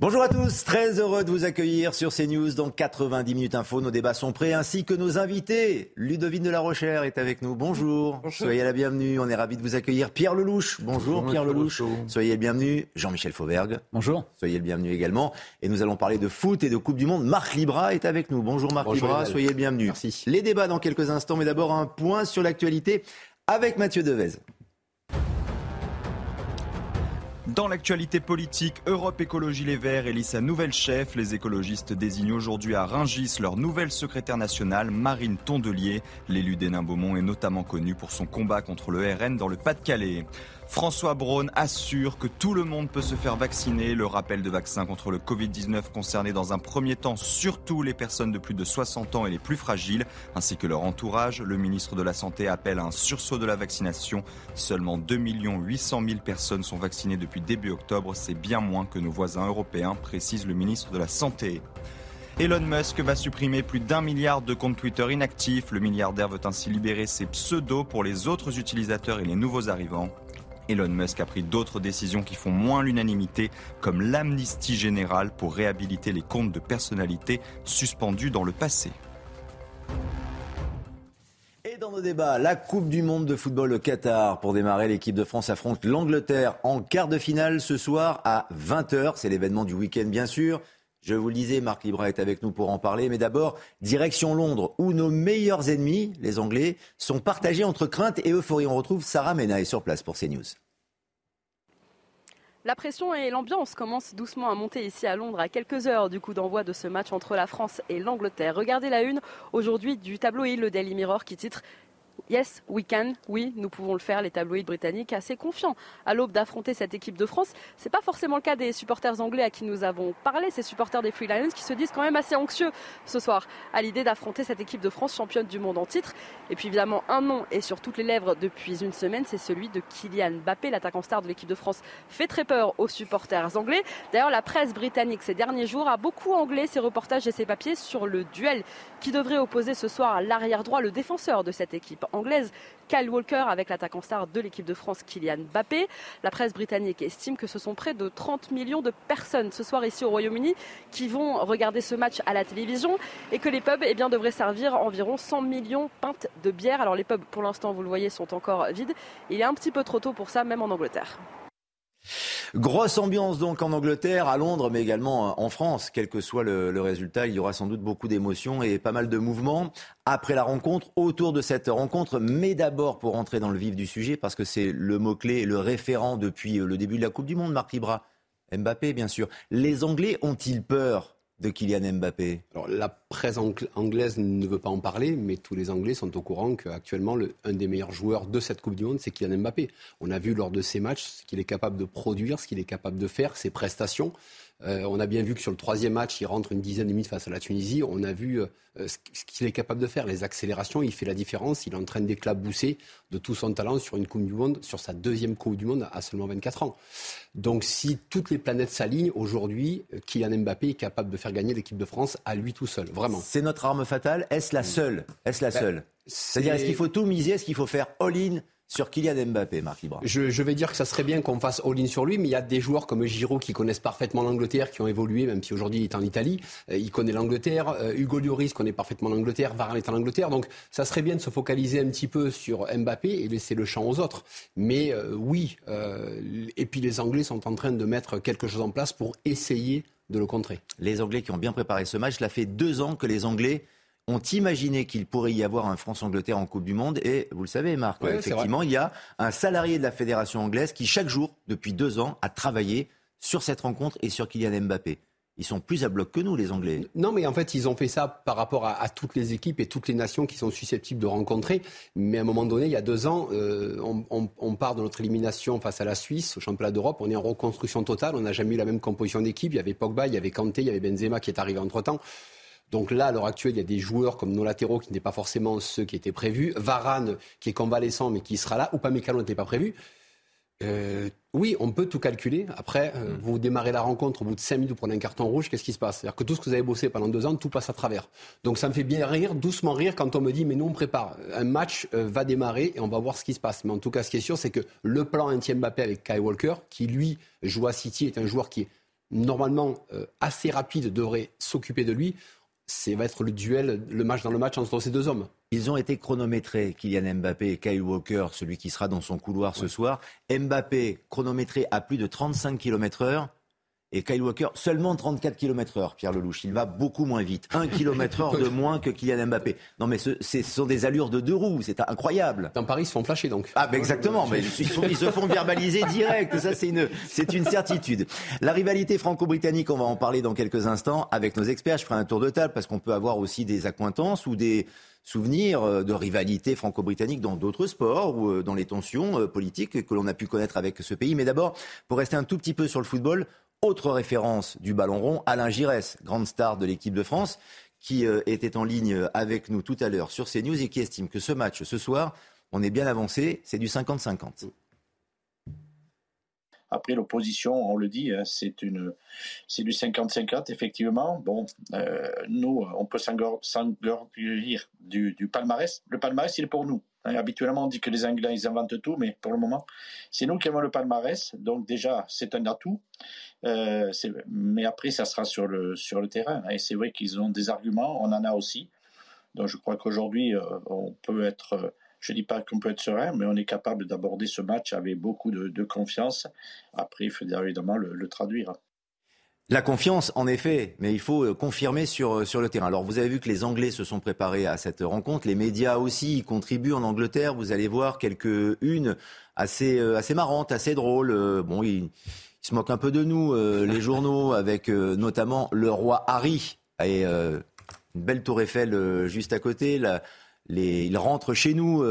Bonjour à tous, très heureux de vous accueillir sur CNews dans 90 minutes info. Nos débats sont prêts ainsi que nos invités. Ludovine de la Rochère est avec nous. Bonjour. Soyez la bienvenue. On est ravis de vous accueillir. Pierre Lelouch. Bonjour, Pierre Lelouch. Soyez le bienvenu. Jean-Michel Fauvergue. Bonjour. Soyez le bienvenu également. Et nous allons parler de foot et de Coupe du Monde. Marc Libra est avec nous. Bonjour Marc Libra. Soyez le bienvenu. Merci. Les débats dans quelques instants, mais d'abord un point sur l'actualité avec Mathieu Devez. Dans l'actualité politique, Europe Écologie Les Verts élit sa nouvelle chef. Les écologistes désignent aujourd'hui à Ringis leur nouvelle secrétaire nationale, Marine Tondelier. L'élu d'Hénin-Beaumont est notamment connu pour son combat contre le RN dans le Pas-de-Calais. François Braun assure que tout le monde peut se faire vacciner. Le rappel de vaccins contre le Covid-19 concernait dans un premier temps surtout les personnes de plus de 60 ans et les plus fragiles, ainsi que leur entourage. Le ministre de la Santé appelle à un sursaut de la vaccination. Seulement 2 800 000 personnes sont vaccinées depuis début octobre. C'est bien moins que nos voisins européens, précise le ministre de la Santé. Elon Musk va supprimer plus d'un milliard de comptes Twitter inactifs. Le milliardaire veut ainsi libérer ses pseudos pour les autres utilisateurs et les nouveaux arrivants. Elon Musk a pris d'autres décisions qui font moins l'unanimité, comme l'amnistie générale pour réhabiliter les comptes de personnalités suspendus dans le passé. Et dans nos débats, la Coupe du Monde de football au Qatar. Pour démarrer, l'équipe de France affronte l'Angleterre en quart de finale ce soir à 20h. C'est l'événement du week-end, bien sûr. Je vous le disais, Marc Libra est avec nous pour en parler. Mais d'abord, direction Londres, où nos meilleurs ennemis, les Anglais, sont partagés entre crainte et euphorie. On retrouve Sarah Menaille sur place pour CNews. La pression et l'ambiance commencent doucement à monter ici à Londres à quelques heures du coup d'envoi de ce match entre la France et l'Angleterre. Regardez la une aujourd'hui du tabloïd Le Daily Mirror qui titre Yes, we can. Oui, nous pouvons le faire. Les tabloïds britanniques assez confiants à l'aube d'affronter cette équipe de France. C'est pas forcément le cas des supporters anglais à qui nous avons parlé, ces supporters des Free Lions qui se disent quand même assez anxieux ce soir à l'idée d'affronter cette équipe de France championne du monde en titre. Et puis évidemment, un nom est sur toutes les lèvres depuis une semaine, c'est celui de Kylian Mbappé, l'attaquant star de l'équipe de France, fait très peur aux supporters anglais. D'ailleurs, la presse britannique ces derniers jours a beaucoup anglais ses reportages et ses papiers sur le duel qui devrait opposer ce soir à l'arrière droit le défenseur de cette équipe anglaise, Kyle Walker, avec l'attaquant star de l'équipe de France, Kylian Mbappé. La presse britannique estime que ce sont près de 30 millions de personnes ce soir ici au Royaume-Uni qui vont regarder ce match à la télévision et que les pubs eh bien, devraient servir environ 100 millions pintes de bière. Alors les pubs, pour l'instant, vous le voyez, sont encore vides. Il est un petit peu trop tôt pour ça, même en Angleterre. Grosse ambiance donc en Angleterre, à Londres, mais également en France. Quel que soit le, résultat, il y aura sans doute beaucoup d'émotions et pas mal de mouvements après la rencontre, autour de cette rencontre. Mais d'abord, pour entrer dans le vif du sujet, parce que c'est le mot-clé, le référent depuis le début de la Coupe du Monde, Marc Libra. Mbappé, bien sûr. Les Anglais ont-ils peur? De Kylian Mbappé? Alors, la presse anglaise ne veut pas en parler, mais tous les Anglais sont au courant qu'actuellement, un des meilleurs joueurs de cette Coupe du Monde, c'est Kylian Mbappé. On a vu lors de ces matchs ce qu'il est capable de produire, ce qu'il est capable de faire, ses prestations. Euh, on a bien vu que sur le troisième match, il rentre une dizaine de minutes face à la Tunisie. On a vu euh, ce qu'il est capable de faire. Les accélérations, il fait la différence. Il est en train d'éclabousser de tout son talent sur une Coupe du Monde, sur sa deuxième Coupe du Monde à seulement 24 ans. Donc si toutes les planètes s'alignent, aujourd'hui, Kylian Mbappé est capable de faire gagner l'équipe de France à lui tout seul, vraiment. C'est notre arme fatale. Est-ce la seule? Est-ce la seule? C'est-à-dire, est-ce qu'il faut tout miser? Est-ce qu'il faut faire all-in sur Kylian Mbappé, Marc Libra je, je, vais dire que ça serait bien qu'on fasse all-in sur lui, mais il y a des joueurs comme Giroud qui connaissent parfaitement l'Angleterre, qui ont évolué, même si aujourd'hui il est en Italie. Euh, il connaît l'Angleterre. Euh, Hugo Lloris connaît parfaitement l'Angleterre. Varane est en Angleterre. Donc ça serait bien de se focaliser un petit peu sur Mbappé et laisser le champ aux autres. Mais euh, oui, euh, et puis les Anglais sont en train de mettre quelque chose en place pour essayer de le contrer. Les Anglais qui ont bien préparé ce match, cela fait deux ans que les Anglais ont imaginé qu'il pourrait y avoir un France-Angleterre en Coupe du Monde. Et vous le savez, Marc, Ouais, effectivement, il y a un salarié de la Fédération anglaise qui, chaque jour, depuis deux ans, a travaillé sur cette rencontre et sur Kylian Mbappé. ils sont plus à bloc que nous, les Anglais. Non, mais en fait, ils ont fait ça par rapport à, toutes les équipes et toutes les nations qui sont susceptibles de rencontrer. Mais à un moment donné, il y a deux ans, euh, on, part de notre élimination face à la Suisse au championnat d'Europe. On est en reconstruction totale. On n'a jamais eu la même composition d'équipe. Il y avait Pogba, il y avait Kanté, il y avait Benzema qui est arrivé entre-temps. Donc là, à l'heure actuelle, il y a des joueurs comme nos latéraux qui n'étaient pas forcément ceux qui étaient prévus. Varane, qui est convalescent, mais qui sera là. Ou Mécano n'était pas prévu. Euh, oui, on peut tout calculer. Après, euh, mm. vous démarrez la rencontre, au bout de 5 minutes, vous prenez un carton rouge, qu'est-ce qui se passe? C'est-à-dire que tout ce que vous avez bossé pendant deux ans, tout passe à travers. Donc ça me fait bien rire, doucement rire, quand on me dit, mais nous on prépare. Un match euh, va démarrer et on va voir ce qui se passe. Mais en tout cas, ce qui est sûr, c'est que le plan anti Mbappé avec Kai Walker, qui lui joue à City, est un joueur qui est normalement assez rapide, devrait s'occuper de lui c'est va être le duel, le match dans le match entre ces deux hommes. Ils ont été chronométrés, Kylian Mbappé et Kyle Walker, celui qui sera dans son couloir ce soir. Mbappé chronométré à plus de 35 km heure et Kyle Walker seulement 34 km heure, Pierre Lelouch. Il va beaucoup moins vite. 1 km heure de moins que Kylian Mbappé. Non mais ce, ce sont des allures de deux roues, c'est incroyable. Dans Paris, ils se font flasher donc. Ah ben exactement, mais ils, se font verbaliser direct, ça c'est une, c'est une certitude. La rivalité franco-britannique, on va en parler dans quelques instants avec nos experts. Je ferai un tour de table parce qu'on peut avoir aussi des accointances ou des souvenirs euh, de rivalité franco-britannique dans d'autres sports ou euh, dans les tensions euh, politiques que l'on a pu connaître avec ce pays. Mais d'abord, pour rester un tout petit peu sur le football, autre référence du ballon rond, Alain Giresse, grande star de l'équipe de France, qui euh, était en ligne avec nous tout à l'heure sur CNews et qui estime que ce match, ce soir, on est bien avancé, c'est du 50-50. Après, l'opposition, on le dit, hein, c'est du 50-50, effectivement. Bon, euh, nous, on peut s'engorgir du, du palmarès. Le palmarès, il est pour nous. Habituellement, on dit que les Anglais, ils inventent tout, mais pour le moment, c'est nous qui avons le palmarès. Donc déjà, c'est un atout. Euh, mais après, ça sera sur le, sur le terrain. Et c'est vrai qu'ils ont des arguments, on en a aussi. Donc je crois qu'aujourd'hui, euh, on peut être, je ne dis pas qu'on peut être serein, mais on est capable d'aborder ce match avec beaucoup de, confiance. Après, il faut évidemment le traduire. La confiance, en effet, mais il faut euh, confirmer sur, euh, sur le terrain. Alors, vous avez vu que les Anglais se sont préparés à cette rencontre. Les médias aussi y contribuent en Angleterre. Vous allez voir quelques-unes assez, euh, assez marrantes, assez drôles. Bon, ils, se moquent un peu de nous, les journaux, avec notamment le roi Harry et une belle tour Eiffel juste à côté. les, ils rentrent chez nous,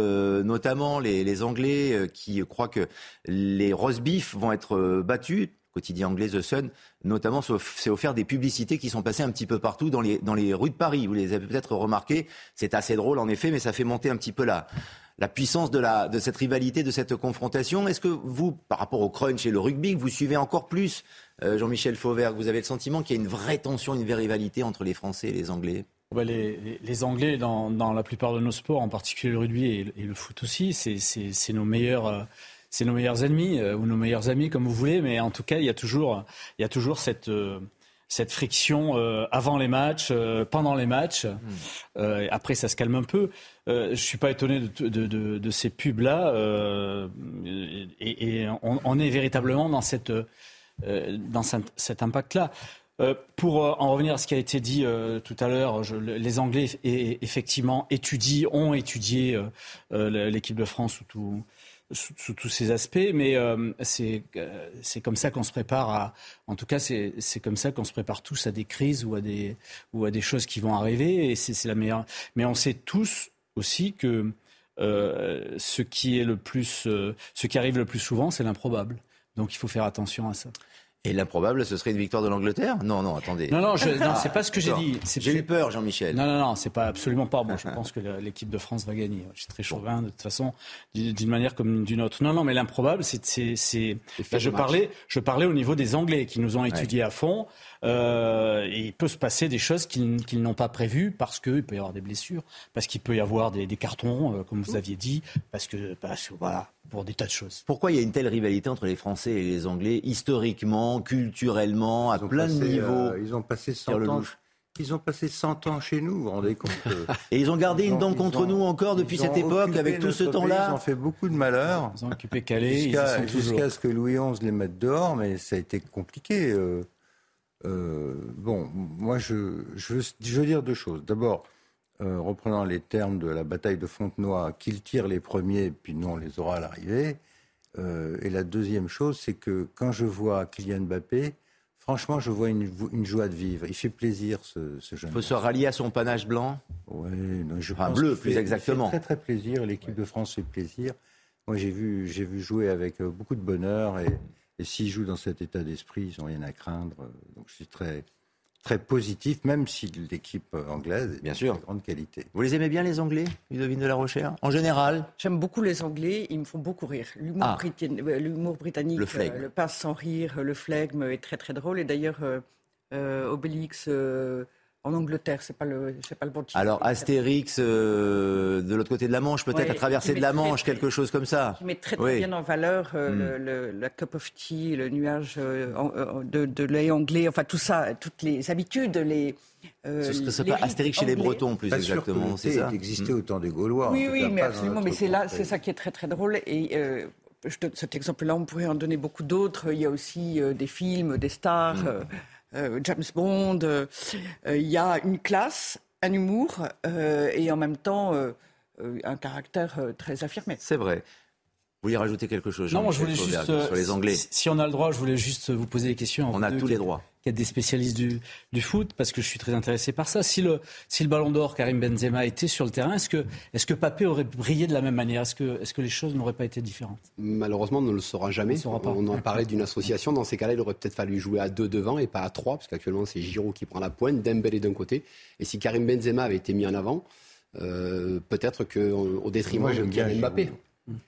notamment les, les Anglais, qui croient que les roast beef vont être battus quotidien anglais The Sun, notamment, s'est offert des publicités qui sont passées un petit peu partout dans les, dans les rues de Paris. Vous les avez peut-être remarquées. C'est assez drôle, en effet, mais ça fait monter un petit peu la, la puissance de, la, de cette rivalité, de cette confrontation. Est-ce que vous, par rapport au crunch et le rugby, vous suivez encore plus, euh, Jean-Michel Fauvert, vous avez le sentiment qu'il y a une vraie tension, une vraie rivalité entre les Français et les Anglais? Les, les, Anglais, dans, dans, la plupart de nos sports, en particulier le rugby et, et le foot aussi, c'est nos meilleurs... Euh, c'est nos meilleurs ennemis euh, ou nos meilleurs amis, comme vous voulez, mais en tout cas, il y a toujours, il y a toujours cette euh, cette friction euh, avant les matchs, pendant les matchs. Hmm. après, ça se calme un peu. je suis pas étonné de, de, de, de ces pubs-là. et, et on, on, est véritablement dans, cette, dans cet impact-là. pour en revenir à ce qui a été dit tout à l'heure, les Anglais effectivement étudient, ont étudié l'équipe de France ou tout, sous, tous ces aspects, mais euh, euh, c'est comme ça qu'on se prépare à. En tout cas, c'est comme ça qu'on se prépare tous à des crises ou à des ou à des choses qui vont arriver. Et c'est la meilleure. Mais on sait tous aussi que euh, ce qui est le plus, ce qui arrive le plus souvent, c'est l'improbable. Donc il faut faire attention à ça. Et l'improbable, ce serait une victoire de l'Angleterre Non, non, attendez. Non, non, non c'est pas ce que j'ai dit. J'ai eu peur, Jean-Michel. Non, non, non, c'est pas absolument pas. Bon, je pense que l'équipe de France va gagner. Je suis très chauvin de toute façon, d'une manière comme d'une autre. Non, non, mais l'improbable, c'est, c'est, je parlais, je parlais au niveau des Anglais qui nous ont étudiés à fond. Euh, il peut se passer des choses qu'ils n'ont pas prévues parce qu'il peut y avoir des blessures, parce qu'il peut y avoir des, cartons, euh, comme vous aviez dit, parce que, voilà, pour des tas de choses. Pourquoi il y a une telle rivalité entre les Français et les Anglais, historiquement, culturellement, à plein de niveaux? euh, Ils ont passé 100 ans. Ils ont passé 100 ans chez nous, vous vous rendez compte Et ils ont gardé une dent contre nous encore depuis cette époque, avec tout ce temps-là? Ils ont fait beaucoup de malheurs. Ils ont occupé Calais, jusqu'à ce que Louis XI les mette dehors, mais ça a été compliqué. Euh, bon, moi, je, veux, dire deux choses. D'abord, euh, reprenant les termes de la bataille de Fontenoy, qu'ils tirent les premiers, puis nous, on les aura à l'arrivée. Euh, et la deuxième chose, c'est que quand je vois Kylian Mbappé, Franchement, je vois une, une, joie de vivre. Il fait plaisir, ce, ce jeune. Il faut se rallier à son panache blanc Oui, je enfin, bleu, plus exactement. Il fait très, très plaisir. L'équipe de France fait plaisir. Moi, j'ai vu, j'ai vu jouer avec euh, beaucoup de bonheur. Et, et s'ils jouent dans cet état d'esprit, ils n'ont rien à craindre. Donc, je suis très, très positif, même si l'équipe anglaise est bien sûr. de grande qualité. Vous les aimez bien, les Anglais, Ludovine de la Rochère En général? J'aime beaucoup les Anglais, ils me font beaucoup rire. L'humour, ah. britannique, britannique, le, euh, le passe sans rire, le flegme est très très drôle. Et d'ailleurs, euh, euh, Obélix en Angleterre, c'est pas le, pas le bon titre. Alors Astérix euh, de l'autre côté de la Manche, peut-être à traverser de la Manche, quelque chose comme ça. Qui met très, très bien en valeur euh, hmm. le, la cup of tea, le nuage euh, de, de lait anglais, enfin tout ça, toutes les habitudes, les ce serait pas Astérix chez les Bretons, plus exactement, c'est ça. existait hmm. au temps des Gaulois. Oui, oui, mais absolument. Mais c'est là, c'est ça qui est très très drôle et. cet exemple-là, on pourrait en donner beaucoup d'autres. Il y a aussi des films, des stars. Hmm. Euh, James Bond. Euh, il y a une classe, un humour euh, et en même temps un caractère très affirmé. C'est vrai. Vous vouliez rajouter quelque chose Non, je voulais juste sur les Anglais. Si on a le droit, je voulais juste vous poser des questions. On a tous les droits des spécialistes du, du, foot, parce que je suis très intéressé par ça. Si le, si le Ballon d'Or, Karim Benzema, était sur le terrain, est-ce que, est que Papé aurait brillé de la même manière? Est-ce que, est que les choses n'auraient pas été différentes? Malheureusement, on ne le saura jamais. On, on en parlait d'une association. Dans ces cas-là, il aurait peut-être fallu jouer à deux devant et pas à trois, parce qu'actuellement, c'est Giroud qui prend la pointe, Dembélé d'un côté. Et si Karim Benzema avait été mis en avant, euh, peut-être qu'au détriment de Mbappé.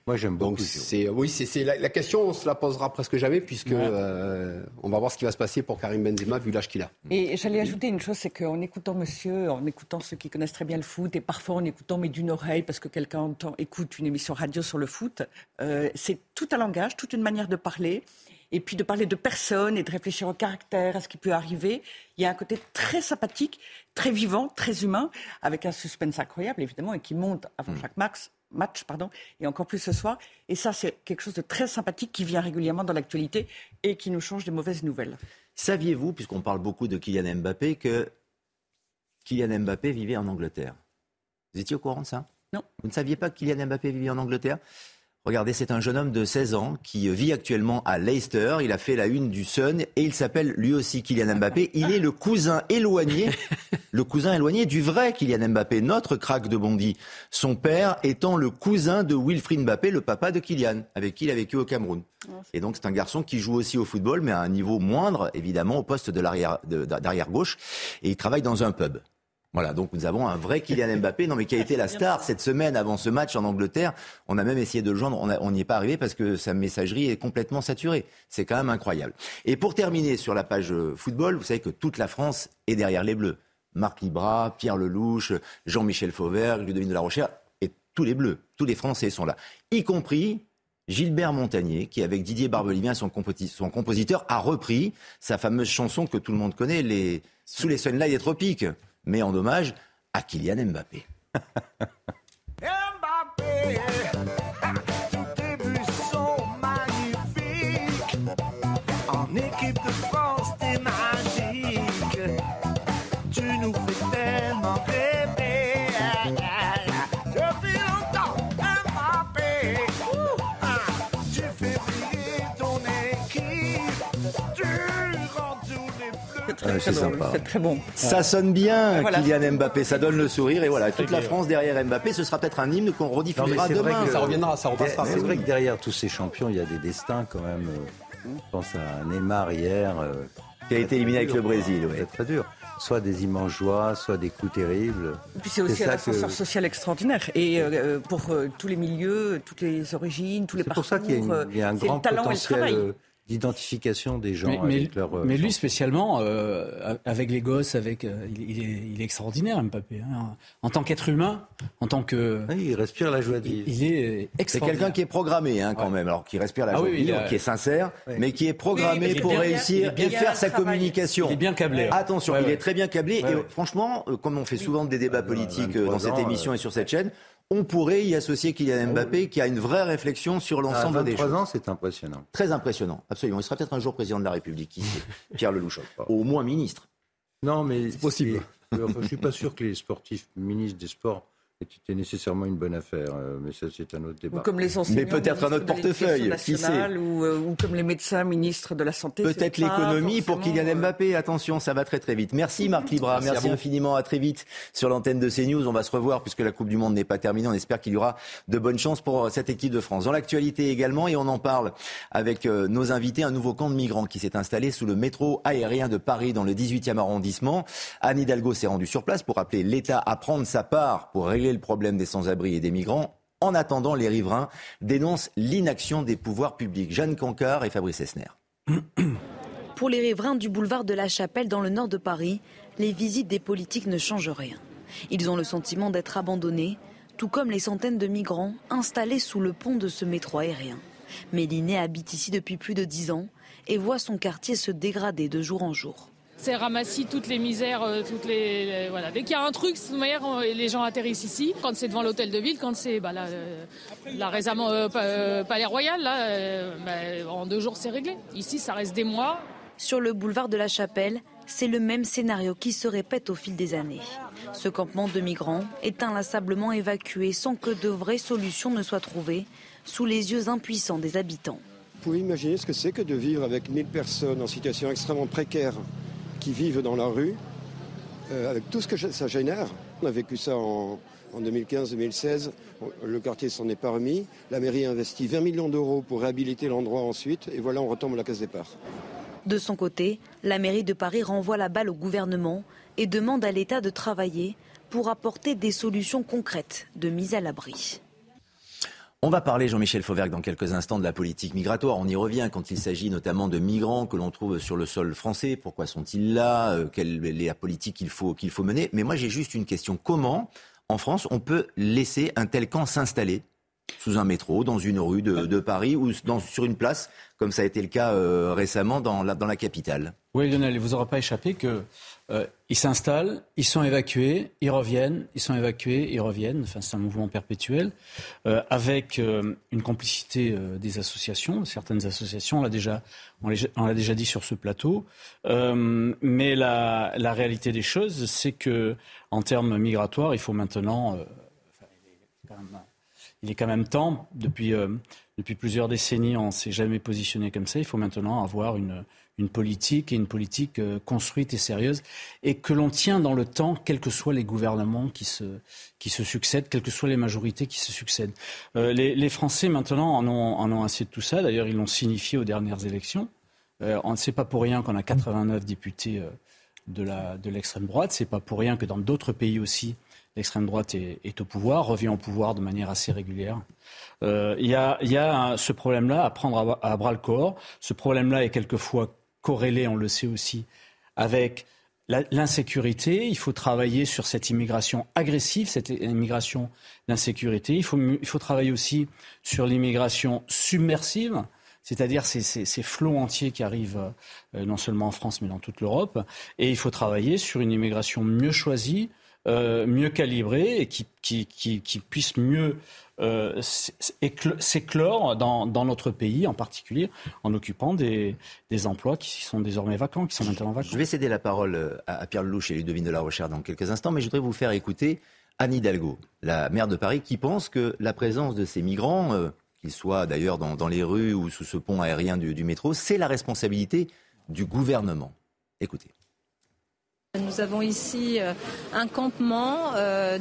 Moi, j'aime beaucoup. Donc, c'est, oui, c'est, la, question, on se la posera presque jamais, puisque euh, on va voir ce qui va se passer pour Karim Benzema, vu l'âge qu'il a. Et j'allais ajouter une chose, c'est qu'en écoutant monsieur, en écoutant ceux qui connaissent très bien le foot, et parfois en écoutant, mais d'une oreille, parce que quelqu'un entend, écoute une émission radio sur le foot, euh, c'est tout un langage, toute une manière de parler. Et puis de parler de personnes et de réfléchir au caractère, à ce qui peut arriver. Il y a un côté très sympathique, très vivant, très humain, avec un suspense incroyable, évidemment, et qui monte avant mm. chaque max match, pardon, et encore plus ce soir. Et ça, c'est quelque chose de très sympathique qui vient régulièrement dans l'actualité et qui nous change des mauvaises nouvelles. Saviez-vous, puisqu'on parle beaucoup de Kylian Mbappé, que Kylian Mbappé vivait en Angleterre? Vous étiez au courant de ça? Non. Vous ne saviez pas que Kylian Mbappé vivait en Angleterre? Regardez, c'est un jeune homme de 16 ans qui vit actuellement à Leicester. Il a fait la une du Sun et il s'appelle lui aussi Kylian Mbappé. Il est le cousin éloigné, le cousin éloigné du vrai Kylian Mbappé, notre crack de Bondy. Son père étant le cousin de Wilfried Mbappé, le papa de Kylian, avec qui il a vécu au Cameroun. Et donc c'est un garçon qui joue aussi au football, mais à un niveau moindre, évidemment, au poste de l'arrière, gauche. Et il travaille dans un pub. Voilà, donc nous avons un vrai Kylian Mbappé, non mais qui a été la star cette semaine avant ce match en Angleterre. On a même essayé de le joindre, on n'y est pas arrivé parce que sa messagerie est complètement saturée. C'est quand même incroyable. Et pour terminer sur la page euh, football, vous savez que toute la France est derrière les Bleus. Marc Libra, Pierre Lelouch, Jean-Michel Fauvert, Ludovine de la Rochère, et tous les Bleus, tous les Français sont là, y compris Gilbert Montagnier, qui avec Didier Barbelivien, son, son compositeur, a repris sa fameuse chanson que tout le monde connaît, les Sous les sunlights des tropiques mais en hommage à Kylian Mbappé. Mbappé c'est très bon. Ça sonne bien, Kylian Mbappé. Ça donne le sourire. Et voilà, toute la France derrière Mbappé. Ce sera peut-être un hymne qu'on rediffusera demain. ça reviendra, ça repassera. C'est vrai que derrière tous ces champions, il y a des destins quand même. Euh, je pense à Neymar hier. Euh, qui a été éliminé avec le Brésil. C'est très dur soit des immenses joies, soit des coups terribles. Et puis c'est aussi un ascenseur social extraordinaire. Et euh, pour tous les milieux, toutes les origines, tous les parcours. C'est pour ça qu'il y, a un grand potentiel d'identification des gens mais, avec leur. Euh, mais lui spécialement, euh, avec les gosses, avec, euh, il, est, il, est, extraordinaire, Mbappé. Hein. En tant qu'être humain, en tant que. Oui, il respire la joie de vivre. Il, est extraordinaire. C'est quelqu'un qui est programmé, hein, quand même, alors qui respire la ah joie de vivre, qui est sincère, mais qui est programmé pour réussir et faire sa communication. Il est bien câblé. Attention, il est très bien câblé. Et franchement, comme on fait souvent des débats politiques dans cette émission et sur cette chaîne, on pourrait y associer Kylian ah Mbappé qui a une vraie réflexion sur l'ensemble des choses. ans, c'est impressionnant. Très impressionnant, absolument. Il sera peut-être un jour président de la République, Pierre Lelouch. Au moins ministre. Non, mais c'est possible. je ne suis pas sûr que les sportifs ministres des Sports était nécessairement une bonne affaire. Euh, mais ça, c'est un autre débat. Ou comme les Mais peut-être un autre portefeuille, qui sait ou, euh, ou, comme les médecins ministres de la Santé. Peut-être l'économie pour Kylian euh, Mbappé. Attention, ça va très très vite. Merci Marc Libra, merci, infiniment. À très vite sur l'antenne de CNews. On va se revoir puisque la Coupe du Monde n'est pas terminée. On espère qu'il y aura de bonnes chances pour cette équipe de France. Dans l'actualité également, et on en parle avec nos invités, un nouveau camp de migrants qui s'est installé sous le métro aérien de Paris dans le 18e arrondissement. Anne Hidalgo s'est rendue sur place pour appeler l'État à prendre sa part pour régler le problème des sans-abri et des migrants. En attendant, les riverains dénoncent l'inaction des pouvoirs publics. Jeanne Cancard et Fabrice Esner. Pour les riverains du boulevard de la Chapelle dans le nord de Paris, les visites des politiques ne changent rien. Ils ont le sentiment d'être abandonnés, tout comme les centaines de migrants installés sous le pont de ce métro aérien. Méliné habite ici depuis plus de dix ans et voit son quartier se dégrader de jour en jour. C'est ramassis toutes les misères, euh, toutes les, voilà. Dès qu'il y a un truc, de toute manière, les gens atterrissent ici. Quand c'est devant l'hôtel de ville, quand c'est bah, là, euh, là, récemment euh, Palais Royal, là, bah, en deux jours c'est réglé. Ici, ça reste des mois. Sur le boulevard de la Chapelle, c'est le même scénario qui se répète au fil des années. Ce campement de migrants est inlassablement évacué sans que de vraies solutions ne soient trouvées, sous les yeux impuissants des habitants. Vous pouvez imaginer ce que c'est que de vivre avec 1000 personnes en situation extrêmement précaire qui vivent dans la rue, euh, avec tout ce que ça génère. On a vécu ça en, 2015-2016. Le quartier s'en est pas remis. La mairie a investi 20 millions d'euros pour réhabiliter l'endroit ensuite. Et voilà, on retombe à la case départ. De son côté, la mairie de Paris renvoie la balle au gouvernement et demande à l'État de travailler pour apporter des solutions concrètes de mise à l'abri. On va parler, Jean-Michel Fauvergue, dans quelques instants de la politique migratoire. On y revient quand il s'agit notamment de migrants que l'on trouve sur le sol français. Pourquoi sont-ils là? Euh, Quelle est la politique qu'il faut, qu'il faut mener? Mais moi, j'ai juste une question. Comment, en France, on peut laisser un tel camp s'installer? Sous un métro, dans une rue de, Paris ou sur une place, comme ça a été le cas euh, récemment dans la, dans la capitale? Oui, Lionel, il vous aura pas échappé que euh, ils s'installent, ils sont évacués, ils reviennent, ils sont évacués, ils reviennent. Enfin, c'est un mouvement perpétuel euh, avec euh, une complicité des associations, certaines associations. On l'a déjà, on l'a déjà dit sur ce plateau. mais la, réalité des choses, c'est que en termes migratoires, il faut maintenant. il est quand même temps depuis depuis plusieurs décennies, on ne s'est jamais positionné comme ça. Il faut maintenant avoir une, politique et une politique euh, construite et sérieuse et que l'on tient dans le temps, quels que soient les gouvernements qui se, succèdent, quelles que soient les majorités qui se succèdent. Euh, les, Français maintenant en ont, assez de tout ça. D'ailleurs, ils l'ont signifié aux dernières élections. Euh, on ne sait pas pour rien qu'on a 89 députés de, la, de l'extrême droite. C'est pas pour rien que dans d'autres pays aussi, l'extrême droite est, au pouvoir, revient au pouvoir de manière assez régulière. Euh, il y a, ce problème-là à prendre à, bras le corps. Ce problème-là est quelquefois corrélé, on le sait aussi, avec l'insécurité. Il faut travailler sur cette immigration agressive, cette immigration d'insécurité. Il faut, il faut travailler aussi sur l'immigration submersive c'est-à-dire ces, ces, flots entiers qui arrivent euh, non seulement en France mais dans toute l'Europe. Et il faut travailler sur une immigration mieux choisie, euh, mieux calibrée et qui, qui, mieux euh, s'éclore dans, notre pays, en particulier en occupant des, emplois qui sont désormais vacants, qui sont maintenant vacants. Je vais céder la parole euh, à, Pierre Lelouch et Ludovine de la Recherche dans quelques instants, mais je voudrais vous faire écouter Anne Hidalgo, la maire de Paris, qui pense que la présence de ces migrants, euh, qu'ils soient d'ailleurs dans, les rues ou sous ce pont aérien du métro, c'est la responsabilité du gouvernement. Écoutez. Nous avons ici un campement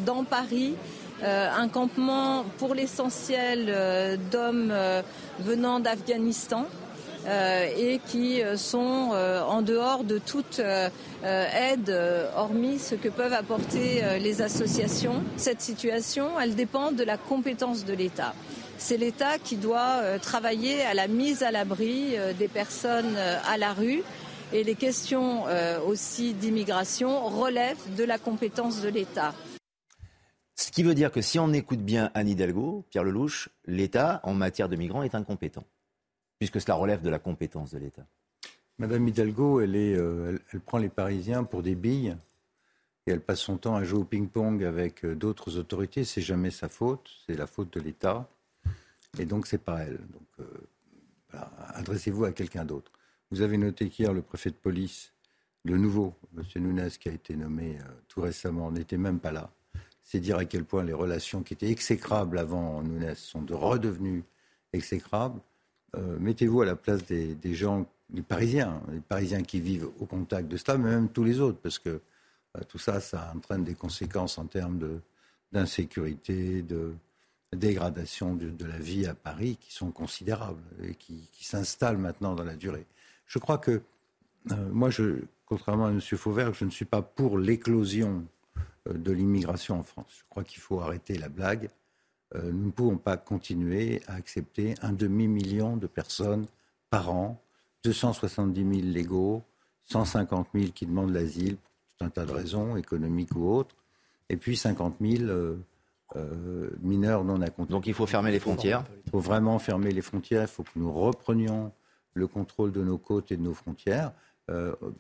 dans Paris euh, un campement pour l'essentiel euh, d'hommes euh, venant d'Afghanistan. et qui sont en dehors de toute aide, hormis ce que peuvent apporter les associations. Cette situation, dépend de la compétence de l'État. C'est l'État qui doit travailler à la mise à l'abri des personnes à la rue. Et les questions aussi d'immigration relèvent de la compétence de l'État. Ce qui veut dire que si on écoute bien Anne Hidalgo, Pierre Lelouch, l'État, en matière de migrants, est incompétent, puisque cela relève de la compétence de l'État. Madame Hidalgo, elle, est, euh, elle, prend les Parisiens pour des billes et elle passe son temps à jouer au ping-pong avec euh, d'autres autorités. C'est jamais sa faute, c'est la faute de l'État. Et donc, c'est pas elle. Donc, euh, adressez-vous à quelqu'un d'autre. Vous avez noté qu'hier, le préfet de police, le nouveau, M. Nunes, qui a été nommé tout récemment, n'était même pas là c'est dire à quel point les relations qui étaient exécrables avant Nunes sont de redevenues exécrables. Euh, mettez-vous à la place des, gens, les Parisiens, les Parisiens qui vivent au contact de cela, mais même tous les autres, parce que euh, tout ça, ça entraîne des conséquences en termes d'insécurité, de, dégradation de, la vie à Paris qui sont considérables et qui, s'installent maintenant dans la durée. Je crois que, euh, moi, je, contrairement à M. Fauvert, je ne suis pas pour l'éclosion de l'immigration en France. Je crois qu'il faut arrêter la blague. Euh, nous ne pouvons pas continuer à accepter un demi-million de personnes par an, 270 000 légaux, 150 000 qui demandent l'asile pour tout un tas de raisons, économiques ou autres, et puis 50 000 euh, euh, mineurs non accompagnés. Donc il faut fermer les frontières Il faut vraiment fermer les frontières, il faut que nous reprenions le contrôle de nos côtes et de nos frontières.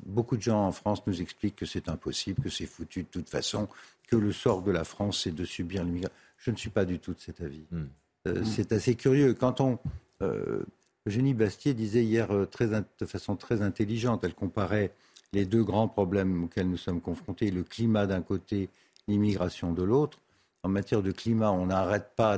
beaucoup de gens en France nous expliquent que c'est impossible, que c'est foutu de toute façon, que le sort de la France, c'est de subir l'immigration. Je ne suis pas du tout de cet avis. Hmm. Euh, hmm. C'est assez curieux. Quand on. Euh, Eugénie Bastier disait hier euh, très, de façon très intelligente, elle comparait les deux grands problèmes auxquels nous sommes confrontés, le climat d'un côté, l'immigration de l'autre. En matière de climat, on n'arrête pas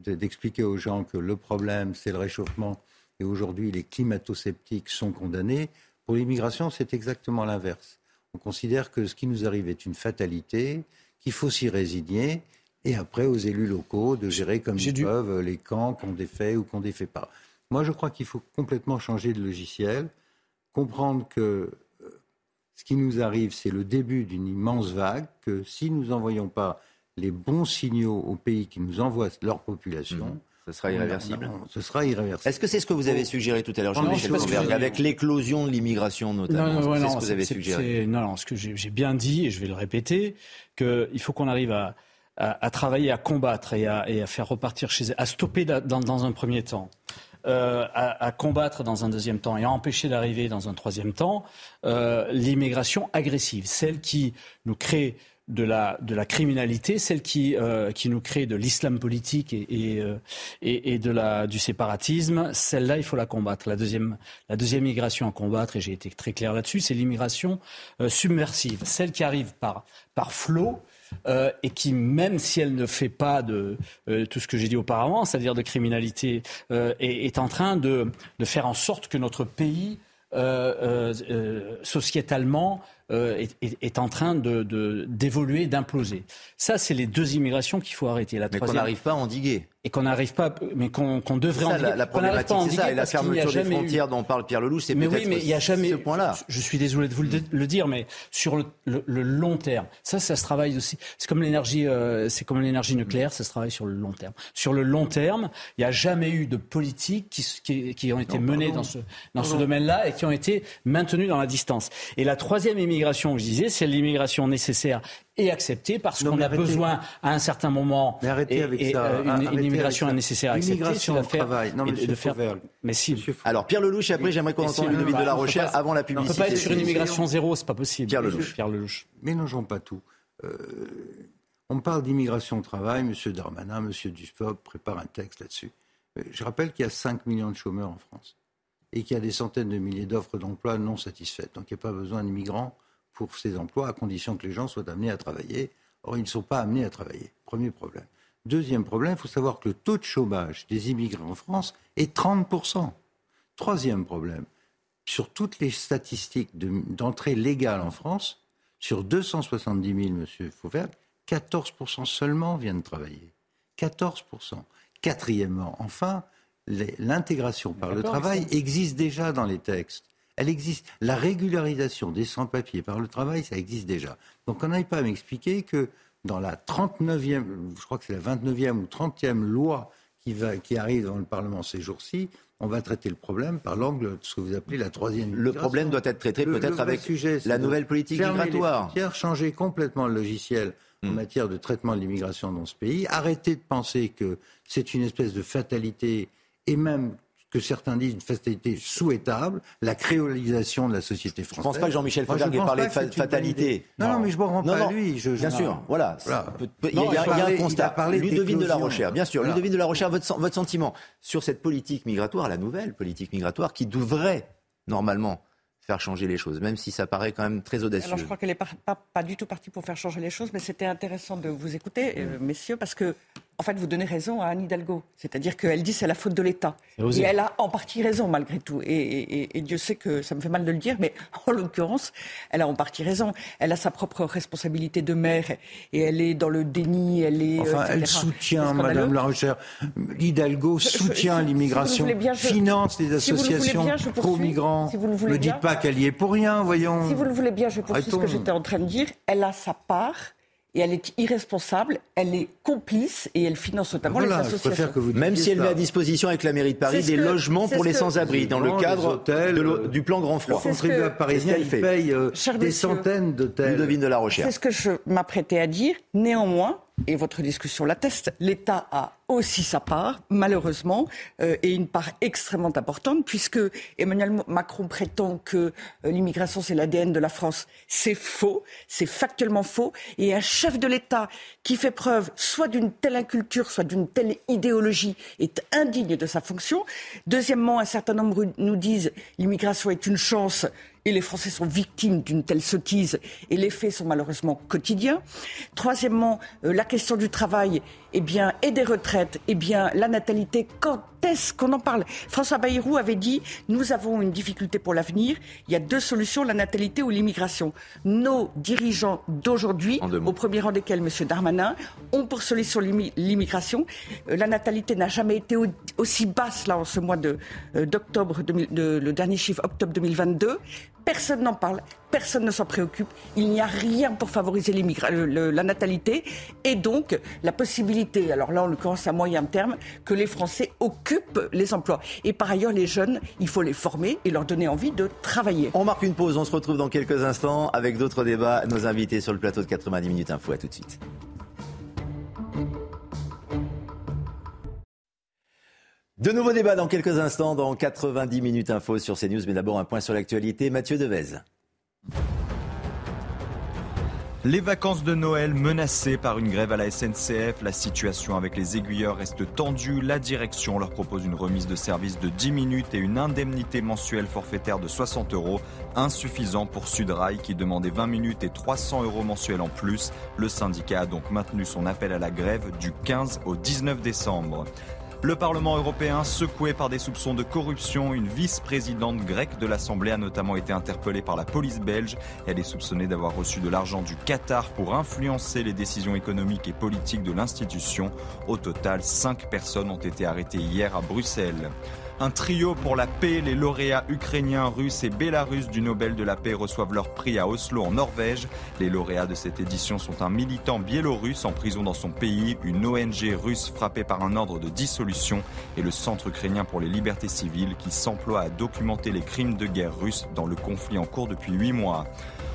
d'expliquer aux gens que le problème, c'est le réchauffement, et aujourd'hui, les climato-sceptiques sont condamnés. Pour l'immigration, c'est exactement l'inverse. On considère que ce qui nous arrive est une fatalité, qu'il faut s'y résigner, et après aux élus locaux de gérer comme ils peuvent les camps qu'on défait ou qu'on défait pas. Moi, je crois qu'il faut complètement changer de logiciel, comprendre que euh, ce qui nous arrive, c'est le début d'une immense vague, que si nous n'envoyons pas les bons signaux aux pays qui nous envoient leur population, mhm. Ce sera irréversible. ce sera irréversible. Est-ce que c'est ce que vous avez suggéri tout à l'heure, Jean-Michel avec l'éclosion de l'immigration notamment Non, non, ce que vous avez suggéré. Non, non, ce que j'ai bien dit, et je vais le répéter, qu'il faut qu'on arrive à, à, travailler, à combattre et à, et à, faire repartir chez eux, à stopper dans, dans un premier temps. Euh, à, à, combattre dans un deuxième temps et à empêcher d'arriver dans un troisième temps euh, l'immigration agressive, celle qui nous crée de la, de la criminalité, celle qui, euh, qui nous crée de l'islam politique et, et, euh, et, de la, du séparatisme, celle-là, il faut la combattre. La deuxième, la deuxième migration à combattre, et j'ai été très clair là-dessus, c'est l'immigration euh, submersive, celle qui arrive par, par flot euh, et qui, même si elle ne fait pas de euh, tout ce que j'ai dit auparavant, c'est-à-dire de criminalité, euh, est, est, en train de, de, faire en sorte que notre pays sociétalement euh, est, en train d'évoluer, de, d'imploser. Ça, c'est les deux immigrations qu'il faut arrêter. La mais qu'on n'arrive pas à endiguer. Et qu'on n'arrive pas, mais qu'on devrait ça, endiguer. La, la problématique, c'est ça. Et la fermeture des frontières dont parle Pierre Lelouch, c'est peut-être oui, mais il y a jamais, ce point-là. Je suis désolé de vous le, dire, mais sur le, long terme, ça, ça se travaille aussi. C'est comme l'énergie, euh, c'est comme l'énergie nucléaire, ça se travaille sur le long terme. Sur le long terme, il n'y a jamais eu de politiques qui, qui, ont été menées dans ce, dans ce domaine-là et qui ont été maintenues dans la distance. Et la troisième immigration, l'immigration, je disais, c'est l'immigration nécessaire et acceptée parce qu'on a besoin à un certain moment mais arrêtez avec ça. Euh, une, immigration nécessaire acceptée. de travail. Non, mais de faire... Mais si. Alors Pierre Lelouch, après j'aimerais qu'on entende Ludovic de la Rochère avant la publicité. On ne peut pas être sur une immigration zéro, c'est pas possible. Pierre Lelouch. Pierre Lelouch. Mélangeons pas tout. Euh, on parle d'immigration au travail, M. Darmanin, M. Dussopt prépare un texte là-dessus. Euh, je rappelle qu'il y a 5 millions de chômeurs en France et qu'il y a des centaines de milliers d'offres d'emploi non satisfaites. Donc il n'y a pas besoin d'immigrants pour ces emplois, à condition que les gens soient amenés à travailler. Or, ils ne sont pas amenés à travailler. Premier problème. Deuxième problème, il faut savoir que le taux de chômage des immigrés en France est 30%. Troisième problème, sur toutes les statistiques d'entrée légale en France, sur 270 000, Monsieur Fauvert, 14% seulement viennent travailler. 14%. Quatrièmement, enfin, l'intégration par le travail existe déjà dans les textes elle existe. La régularisation des sans-papiers par le travail, ça existe déjà. Donc on n'arrive pas à m'expliquer que dans la 39e, je crois que c'est la 29e ou 30e loi qui, va, qui arrive dans le Parlement ces jours-ci, on va traiter le problème par l'angle de ce que vous appelez la troisième Le problème doit être traité peut-être avec la nouvelle politique migratoire. changer complètement le logiciel en hmm. matière de traitement de l'immigration dans ce pays, arrêter de penser que c'est une espèce de fatalité et même que certains disent une fatalité souhaitable, la créolisation de la société française. Je ne pense pas que Jean-Michel Fauvergue ait parlé de fatalité. Non, non, mais je ne me rends pas à lui. Je, bien sûr, voilà. Il, y a, un constat. Ludovine de la Rochère, bien sûr. Ludovine de la Rochère, votre, votre sentiment sur cette politique migratoire, la nouvelle politique migratoire, qui devrait, normalement, faire changer les choses, même si ça paraît quand même très audacieux. Alors je crois qu'elle n'est pas, pas, du tout partie pour faire changer les choses, mais c'était intéressant de vous écouter, euh, messieurs, parce que en fait, vous donnez raison à Anne Hidalgo. C'est-à-dire qu'elle dit c'est la faute de l'État. Et elle a en partie raison, malgré tout. Et, Dieu sait que ça me fait mal de le dire, mais en l'occurrence, elle a en partie raison. Elle a sa propre responsabilité de mère et elle est dans le déni, elle est. Enfin, elle soutient, Madame la. Hidalgo soutient l'immigration, finance les associations pro-migrants. ne dites pas qu'elle y est pour rien, voyons. Si vous le voulez bien, je poursuis ce que j'étais en train de dire. Elle a sa part et elle est irresponsable, elle est complice et elle finance notamment les associations. Que vous Même si elle met à disposition avec la mairie de Paris des logements pour les sans-abri dans le cadre euh, du plan Grand Froid. Le contribuable parisien, il paye euh, des centaines d'hôtels. de la recherche. C'est ce que je m'apprêtais à dire. Néanmoins, et votre discussion l'atteste, l'État a aussi sa part, malheureusement, euh, et une part extrêmement importante, puisque Emmanuel Macron prétend que euh, l'immigration, c'est l'ADN de la France. C'est faux, c'est factuellement faux, et un chef de l'État qui fait preuve soit d'une telle inculture, soit d'une telle idéologie est indigne de sa fonction. Deuxièmement, un certain nombre nous disent l'immigration est une chance et les Français sont victimes d'une telle sottise et les faits sont malheureusement quotidiens. Troisièmement, euh, la question du travail eh bien, et des retraites, eh bien, la natalité, quand est-ce qu'on en parle? François Bayrou avait dit nous avons une difficulté pour l'avenir. Il y a deux solutions la natalité ou l'immigration. Nos dirigeants d'aujourd'hui, au premier rang desquels M. Darmanin, ont pour solution l'immigration. Euh, la natalité n'a jamais été aussi basse là en ce mois euh, d'octobre, le dernier chiffre octobre 2022. Personne n'en parle, personne ne s'en préoccupe. Il n'y a rien pour favoriser la natalité et donc la possibilité, alors là en l'occurrence à moyen terme, que les Français occupent les emplois. Et par ailleurs, les jeunes, il faut les former et leur donner envie de travailler. On marque une pause, on se retrouve dans quelques instants avec d'autres débats. Nos invités sur le plateau de 90 minutes info. À tout de suite. De nouveaux débats dans quelques instants, dans 90 minutes info sur CNews. Mais d'abord, un point sur l'actualité. Mathieu Devez. Les vacances de Noël menacées par une grève à la SNCF. La situation avec les aiguilleurs reste tendue. La direction leur propose une remise de service de 10 minutes et une indemnité mensuelle forfaitaire de 60 euros. Insuffisant pour Sudrail qui demandait 20 minutes et 300 euros mensuels en plus. Le syndicat a donc maintenu son appel à la grève du 15 au 19 décembre. Le Parlement européen secoué par des soupçons de corruption, une vice-présidente grecque de l'Assemblée a notamment été interpellée par la police belge. Elle est soupçonnée d'avoir reçu de l'argent du Qatar pour influencer les décisions économiques et politiques de l'institution. Au total, cinq personnes ont été arrêtées hier à Bruxelles. Un trio pour la paix, les lauréats ukrainiens, russes et bélarusses du Nobel de la paix reçoivent leur prix à Oslo en Norvège. Les lauréats de cette édition sont un militant biélorusse en prison dans son pays, une ONG russe frappée par un ordre de dissolution et le Centre ukrainien pour les libertés civiles qui s'emploie à documenter les crimes de guerre russes dans le conflit en cours depuis huit mois.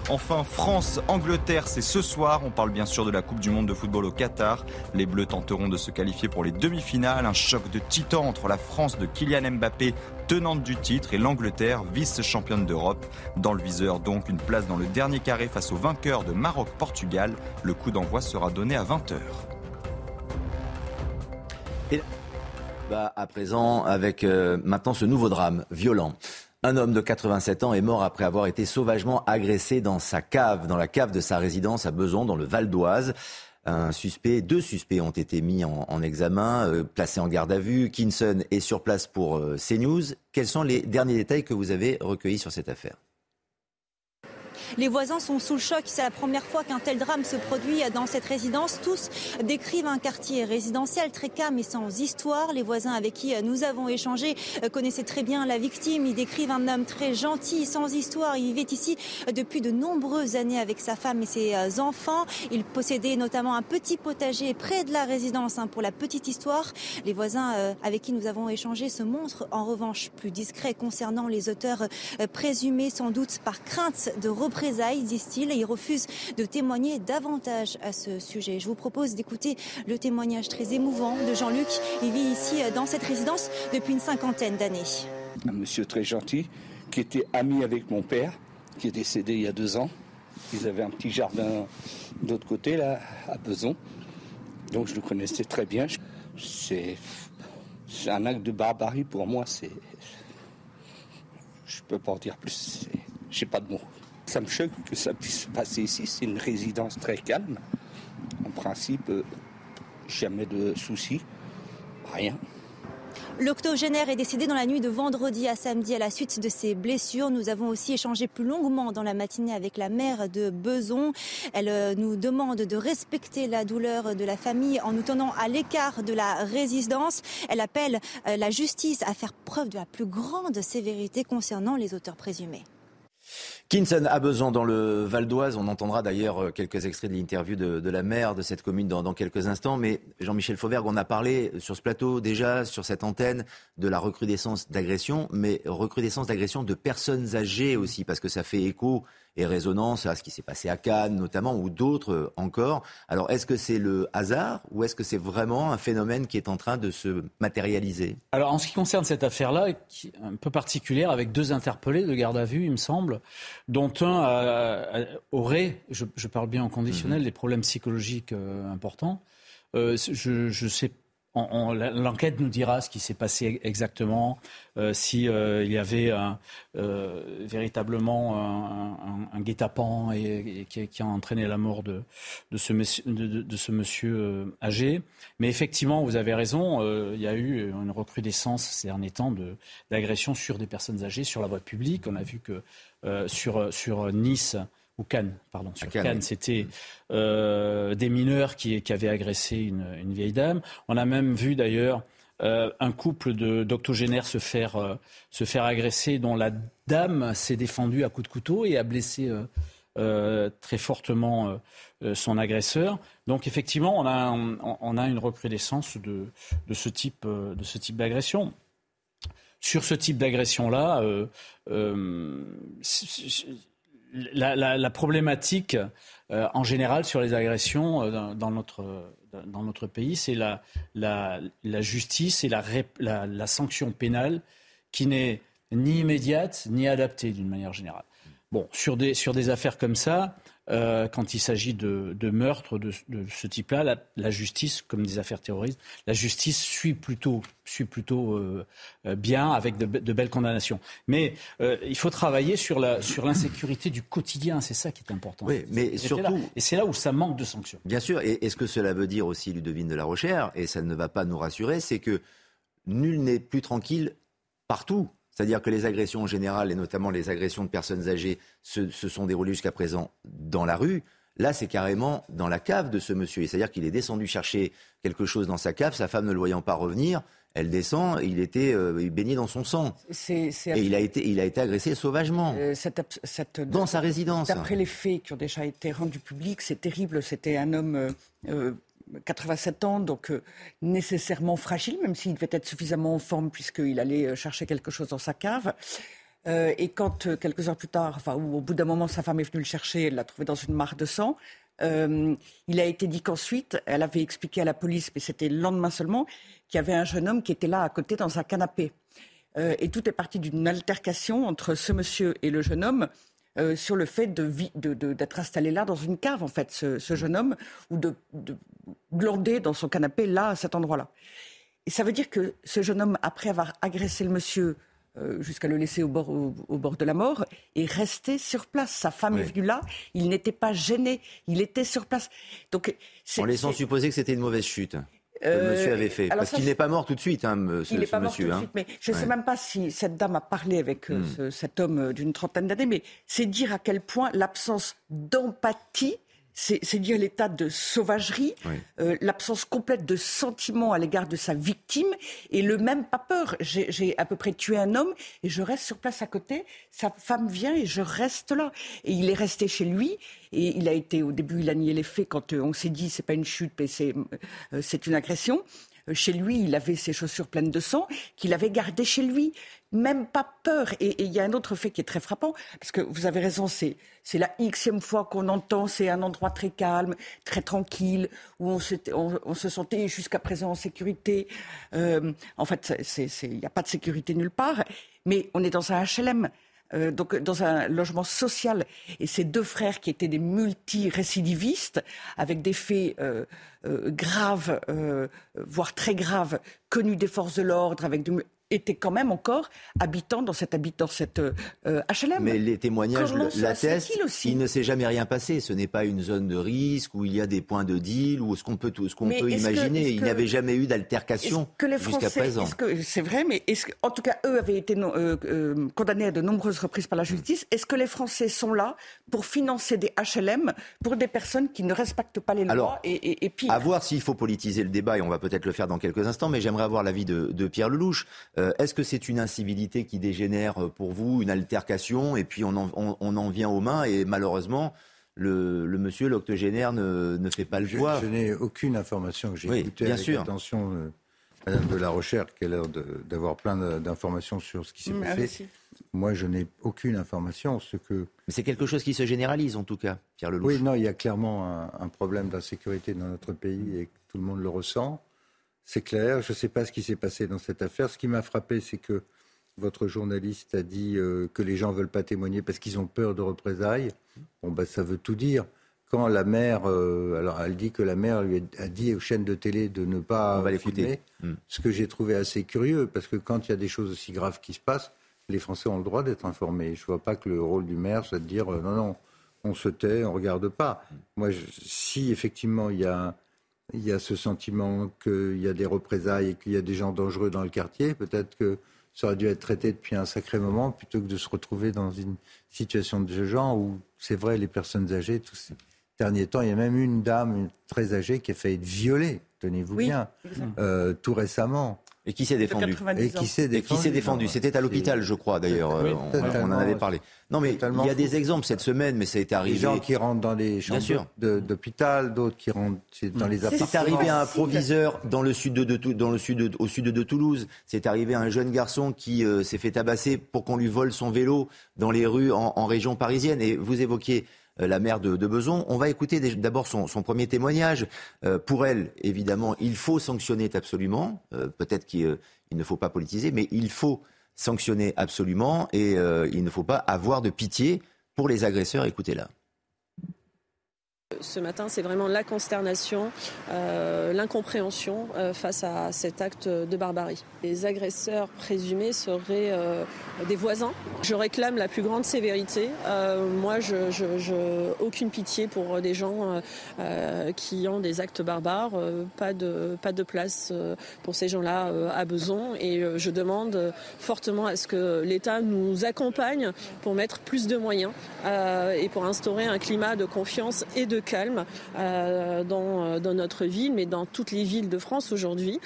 Enfin, France-Angleterre, c'est ce soir. On parle bien sûr de la Coupe du Monde de football au Qatar. Les Bleus tenteront de se qualifier pour les demi-finales. Un choc de titan entre la France de Kylian Mbappé, tenante du titre, et l'Angleterre, vice-championne d'Europe. Dans le viseur, donc, une place dans le dernier carré face au vainqueur de Maroc-Portugal. Le coup d'envoi sera donné à 20h. Et bah, à présent, avec euh, maintenant ce nouveau drame violent. Un homme de 87 ans est mort après avoir été sauvagement agressé dans sa cave, dans la cave de sa résidence à Beson, dans le Val d'Oise. Un suspect, deux suspects ont été mis en, examen, euh, placés en garde à vue. Kinson est sur place pour euh, CNews. Quels sont les derniers détails que vous avez recueillis sur cette affaire? Les voisins sont sous le choc. C'est la première fois qu'un tel drame se produit dans cette résidence. Tous décrivent un quartier résidentiel très calme et sans histoire. Les voisins avec qui nous avons échangé connaissaient très bien la victime. Ils décrivent un homme très gentil, sans histoire. Il vivait ici depuis de nombreuses années avec sa femme et ses enfants. Il possédait notamment un petit potager près de la résidence. Hein, pour la petite histoire, les voisins euh, avec qui nous avons échangé se montrent en revanche plus discrets concernant les auteurs euh, présumés, sans doute par crainte de représentation disent-ils, et ils refusent de témoigner davantage à ce sujet. Je vous propose d'écouter le témoignage très émouvant de Jean-Luc. Il vit ici dans cette résidence depuis une cinquantaine d'années. Un monsieur très gentil qui était ami avec mon père, qui est décédé il y a deux ans. Ils avaient un petit jardin de l'autre côté, là, à Beson. Donc je le connaissais très bien. C'est un acte de barbarie pour moi. Je peux pas en dire plus j'ai pas de mots. Ça me choque que ça puisse se passer ici. C'est une résidence très calme. En principe, euh, jamais de soucis, rien. L'octogénaire est décédé dans la nuit de vendredi à samedi à la suite de ses blessures. Nous avons aussi échangé plus longuement dans la matinée avec la mère de Beson. Elle euh, nous demande de respecter la douleur de la famille en nous tenant à l'écart de la résidence. Elle appelle euh, la justice à faire preuve de la plus grande sévérité concernant les auteurs présumés. Kinson a besoin dans le Val d'Oise. On entendra d'ailleurs euh, quelques extraits de l'interview de, la maire de cette commune dans, quelques instants. Mais Jean-Michel Fauvergue, on a parlé sur ce plateau déjà, sur cette antenne, de la recrudescence d'agression, mais recrudescence d'agression de personnes âgées aussi, parce que ça fait écho et résonance à ce qui s'est passé à Cannes notamment, ou d'autres encore. Alors est-ce que c'est le hasard ou est-ce que c'est vraiment un phénomène qui est en train de se matérialiser? Alors en ce qui concerne cette affaire-là, un peu particulière, avec deux interpellés de garde à vue, il me semble, dont un aurait, je, parle bien en conditionnel, mhm. des problèmes psychologiques euh, importants. Euh, je ne sais L'enquête nous dira ce qui s'est passé exactement, euh, si euh, il y avait euh, véritablement un, guet-apens et, qui, a entraîné la mort de, ce, monsieur, âgé. Mais effectivement, vous avez raison, il y a eu une recrudescence ces derniers temps d'agressions sur des personnes âgées sur la voie publique. On a vu que sur, sur Nice, ou Cannes, pardon, sur Cannes, c'était euh, des mineurs qui, avaient agressé une, vieille dame. On a même vu d'ailleurs euh, un couple d'octogénaires se faire, euh, se faire agresser dont la dame s'est défendue à coups de couteau et a blessé très fortement son agresseur. Donc effectivement, on a, on, a une recrudescence de, de ce type, de ce type d'agression. Sur ce type d'agression-là, la, problématique euh, en général sur les agressions euh, dans, notre, dans notre pays, c'est la, la, justice et la, sanction pénale qui n'est ni immédiate ni adaptée d'une manière générale. Bon, sur des, sur des affaires comme ça, euh, quand il s'agit de, de meurtres de, ce type-là, la, justice, comme des affaires terroristes, la justice suit plutôt, suit plutôt euh, euh, bien avec de, belles condamnations. Mais il faut travailler sur l'insécurité du quotidien, c'est ça qui est important. Oui, mais surtout, et c'est là où ça manque de sanctions. Bien sûr, et, et ce que cela veut dire aussi, Ludovine de la Rochère, et ça ne va pas nous rassurer, c'est que nul n'est plus tranquille partout. C'est-à-dire que les agressions en général, et notamment les agressions de personnes âgées, se, sont déroulées jusqu'à présent dans la rue. Là, c'est carrément dans la cave de ce monsieur. C'est-à-dire qu'il est descendu chercher quelque chose dans sa cave, sa femme ne le voyant pas revenir, elle descend, il était euh, baigné dans son sang. et il a, été, il a été agressé sauvagement. Euh, dans sa résidence. D'après les faits qui ont déjà été rendus publics, c'est terrible. C'était un homme euh, 87 ans, donc euh, nécessairement fragile, même s'il devait être suffisamment en forme puisqu'il allait euh, chercher quelque chose dans sa cave. Euh, et quand, quelques heures plus tard, enfin, au bout d'un moment, sa femme est venue le chercher, elle l'a trouvé dans une mare de sang. il a été dit qu'ensuite, elle avait expliqué à la police, mais c'était le lendemain seulement, qu'il y avait un jeune homme qui était là à côté dans un canapé. et tout est parti d'une altercation entre ce monsieur et le jeune homme sur le fait d'être installé là dans une cave, en fait, ce, jeune homme, ou de, glander dans son canapé là, à cet endroit-là. Et ça veut dire que ce jeune homme, après avoir agressé le monsieur euh, jusqu'à le laisser au bord, au, bord de la mort, est resté sur place. Sa femme est venue là, il n'était pas gêné, il était sur place. Donc, en laissant supposer que c'était une mauvaise chute le monsieur euh, avait fait. Parce qu'il n'est pas mort tout de suite, hein, ce, il n'est pas mort tout de hein. suite, mais je ne sais même pas si cette dame a parlé avec euh, hmm. cet homme d'une trentaine d'années, mais c'est dire à quel point l'absence d'empathie c'est dire l'état de sauvagerie, euh, l'absence complète de sentiment à l'égard de sa victime et le même pas peur. J'ai à peu près tué un homme et je reste sur place à côté. Sa femme vient et je reste là. Et il est resté chez lui et il a été au début il a nié les faits quand euh, on s'est dit c'est pas une chute mais c'est euh, c'est une agression. Euh, chez lui, il avait ses chaussures pleines de sang qu'il avait gardées chez lui. Même pas peur. Et il y a un autre fait qui est très frappant, parce que vous avez raison, c'est, la xème fois qu'on entend, c'est un endroit très calme, très tranquille, où on, se sentait jusqu'à présent en sécurité. Euh, en fait, il n'y a pas de sécurité nulle part, mais on est dans un HLM. Euh, donc dans un logement social. Et ces deux frères qui étaient des multirécidivistes, avec des faits euh, graves, voire très graves, connus des forces de l'ordre, avec étaient quand même encore habitants dans cette, dans cette euh, HLM. Mais les témoignages l'attestent. Il ne s'est jamais rien passé. Ce n'est pas une zone de risque où il y a des points de deal ou ce qu'on peut, ce qu'on peut imaginer. il n'y avait jamais eu d'altercation jusqu'à présent. C'est vrai, mais est-ce en tout cas, eux avaient été euh, euh, condamnés à de nombreuses reprises par la justice. Est-ce que les Français sont là pour financer des HLM pour des personnes qui ne respectent pas les lois et, et, pire? À voir s'il faut politiser le débat, et on va peut-être le faire dans quelques instants, mais j'aimerais avoir l'avis de, de Pierre Lelouch. Euh, est-ce que c'est une incivilité qui dégénère euh, pour vous, une altercation, et puis on en, vient aux mains, et malheureusement, le, monsieur, l'octogénaire, ne, fait pas le choix Je, n'ai aucune information que j'ai oui, écoutée avec attention. Euh, Madame de la Recherche, qui a l'air d'avoir plein d'informations sur ce qui s'est passé. Moi, je n'ai aucune information. Ce que... Mais c'est quelque chose qui se généralise, en tout cas, Pierre Lelouch. Oui, non, il y a clairement un problème d'insécurité dans notre pays et tout le monde le ressent. C'est clair. Je ne sais pas ce qui s'est passé dans cette affaire. Ce qui m'a frappé, c'est que votre journaliste a dit euh, que les gens ne veulent pas témoigner parce qu'ils ont peur de représailles. Bon, ben, ça veut tout dire. Quand la mère, euh, alors elle dit que la mère lui a dit aux chaînes de télé de ne pas On filmer, hmm. ce que j'ai trouvé assez curieux, parce que quand il y a des choses aussi graves qui se passent, les Français ont le droit d'être informés. Je ne vois pas que le rôle du maire soit de dire euh, non, non, on se tait, on ne regarde pas. Moi, si effectivement il y a il y a ce sentiment qu'il y a des représailles et qu'il y a des gens dangereux dans le quartier. Peut-être que ça aurait dû être traité depuis un sacré moment plutôt que de se retrouver dans une situation de ce genre où, c'est vrai, les personnes âgées, tous ces derniers temps, il y a même une dame très âgée qui a failli être violée, tenez-vous bien, euh, tout récemment. Et qui s'est défendu Et qui s'est défendu. C'était à l'hôpital, je crois, d'ailleurs. Euh, on, en avait parlé. Non, mais il y a des exemples cette semaine, mais ça a été arrivé. Des gens qui rentrent dans les chambres d'hôpital, d'autres qui rentrent dans les appartements. C'est arrivé à un proviseur dans le sud de, dans le sud au sud de Toulouse. C'est arrivé à un jeune garçon qui euh, s'est fait tabasser pour qu'on lui vole son vélo dans les rues en, en région parisienne. Et vous évoquiez euh, la mère de, de Beson. On va écouter d'abord son, premier témoignage. Euh, pour elle, évidemment, il faut sanctionner absolument. Euh, peut-être qu'il ne faut pas politiser, mais il faut sanctionner absolument et il ne faut pas avoir de pitié pour les agresseurs. Écoutez-la. Ce matin, c'est vraiment la consternation, euh, l'incompréhension euh, face à cet acte de barbarie. Les agresseurs présumés seraient euh, des voisins. Je réclame la plus grande sévérité. moi, je, je, aucune pitié pour des gens qui ont des actes barbares. pas, de, pas de place pour ces gens-là à besoin. Et je demande fortement à ce que l'État nous accompagne pour mettre plus de moyens et pour instaurer un climat de confiance et de calme euh, dans, dans notre ville, mais dans toutes les villes de France aujourd'hui.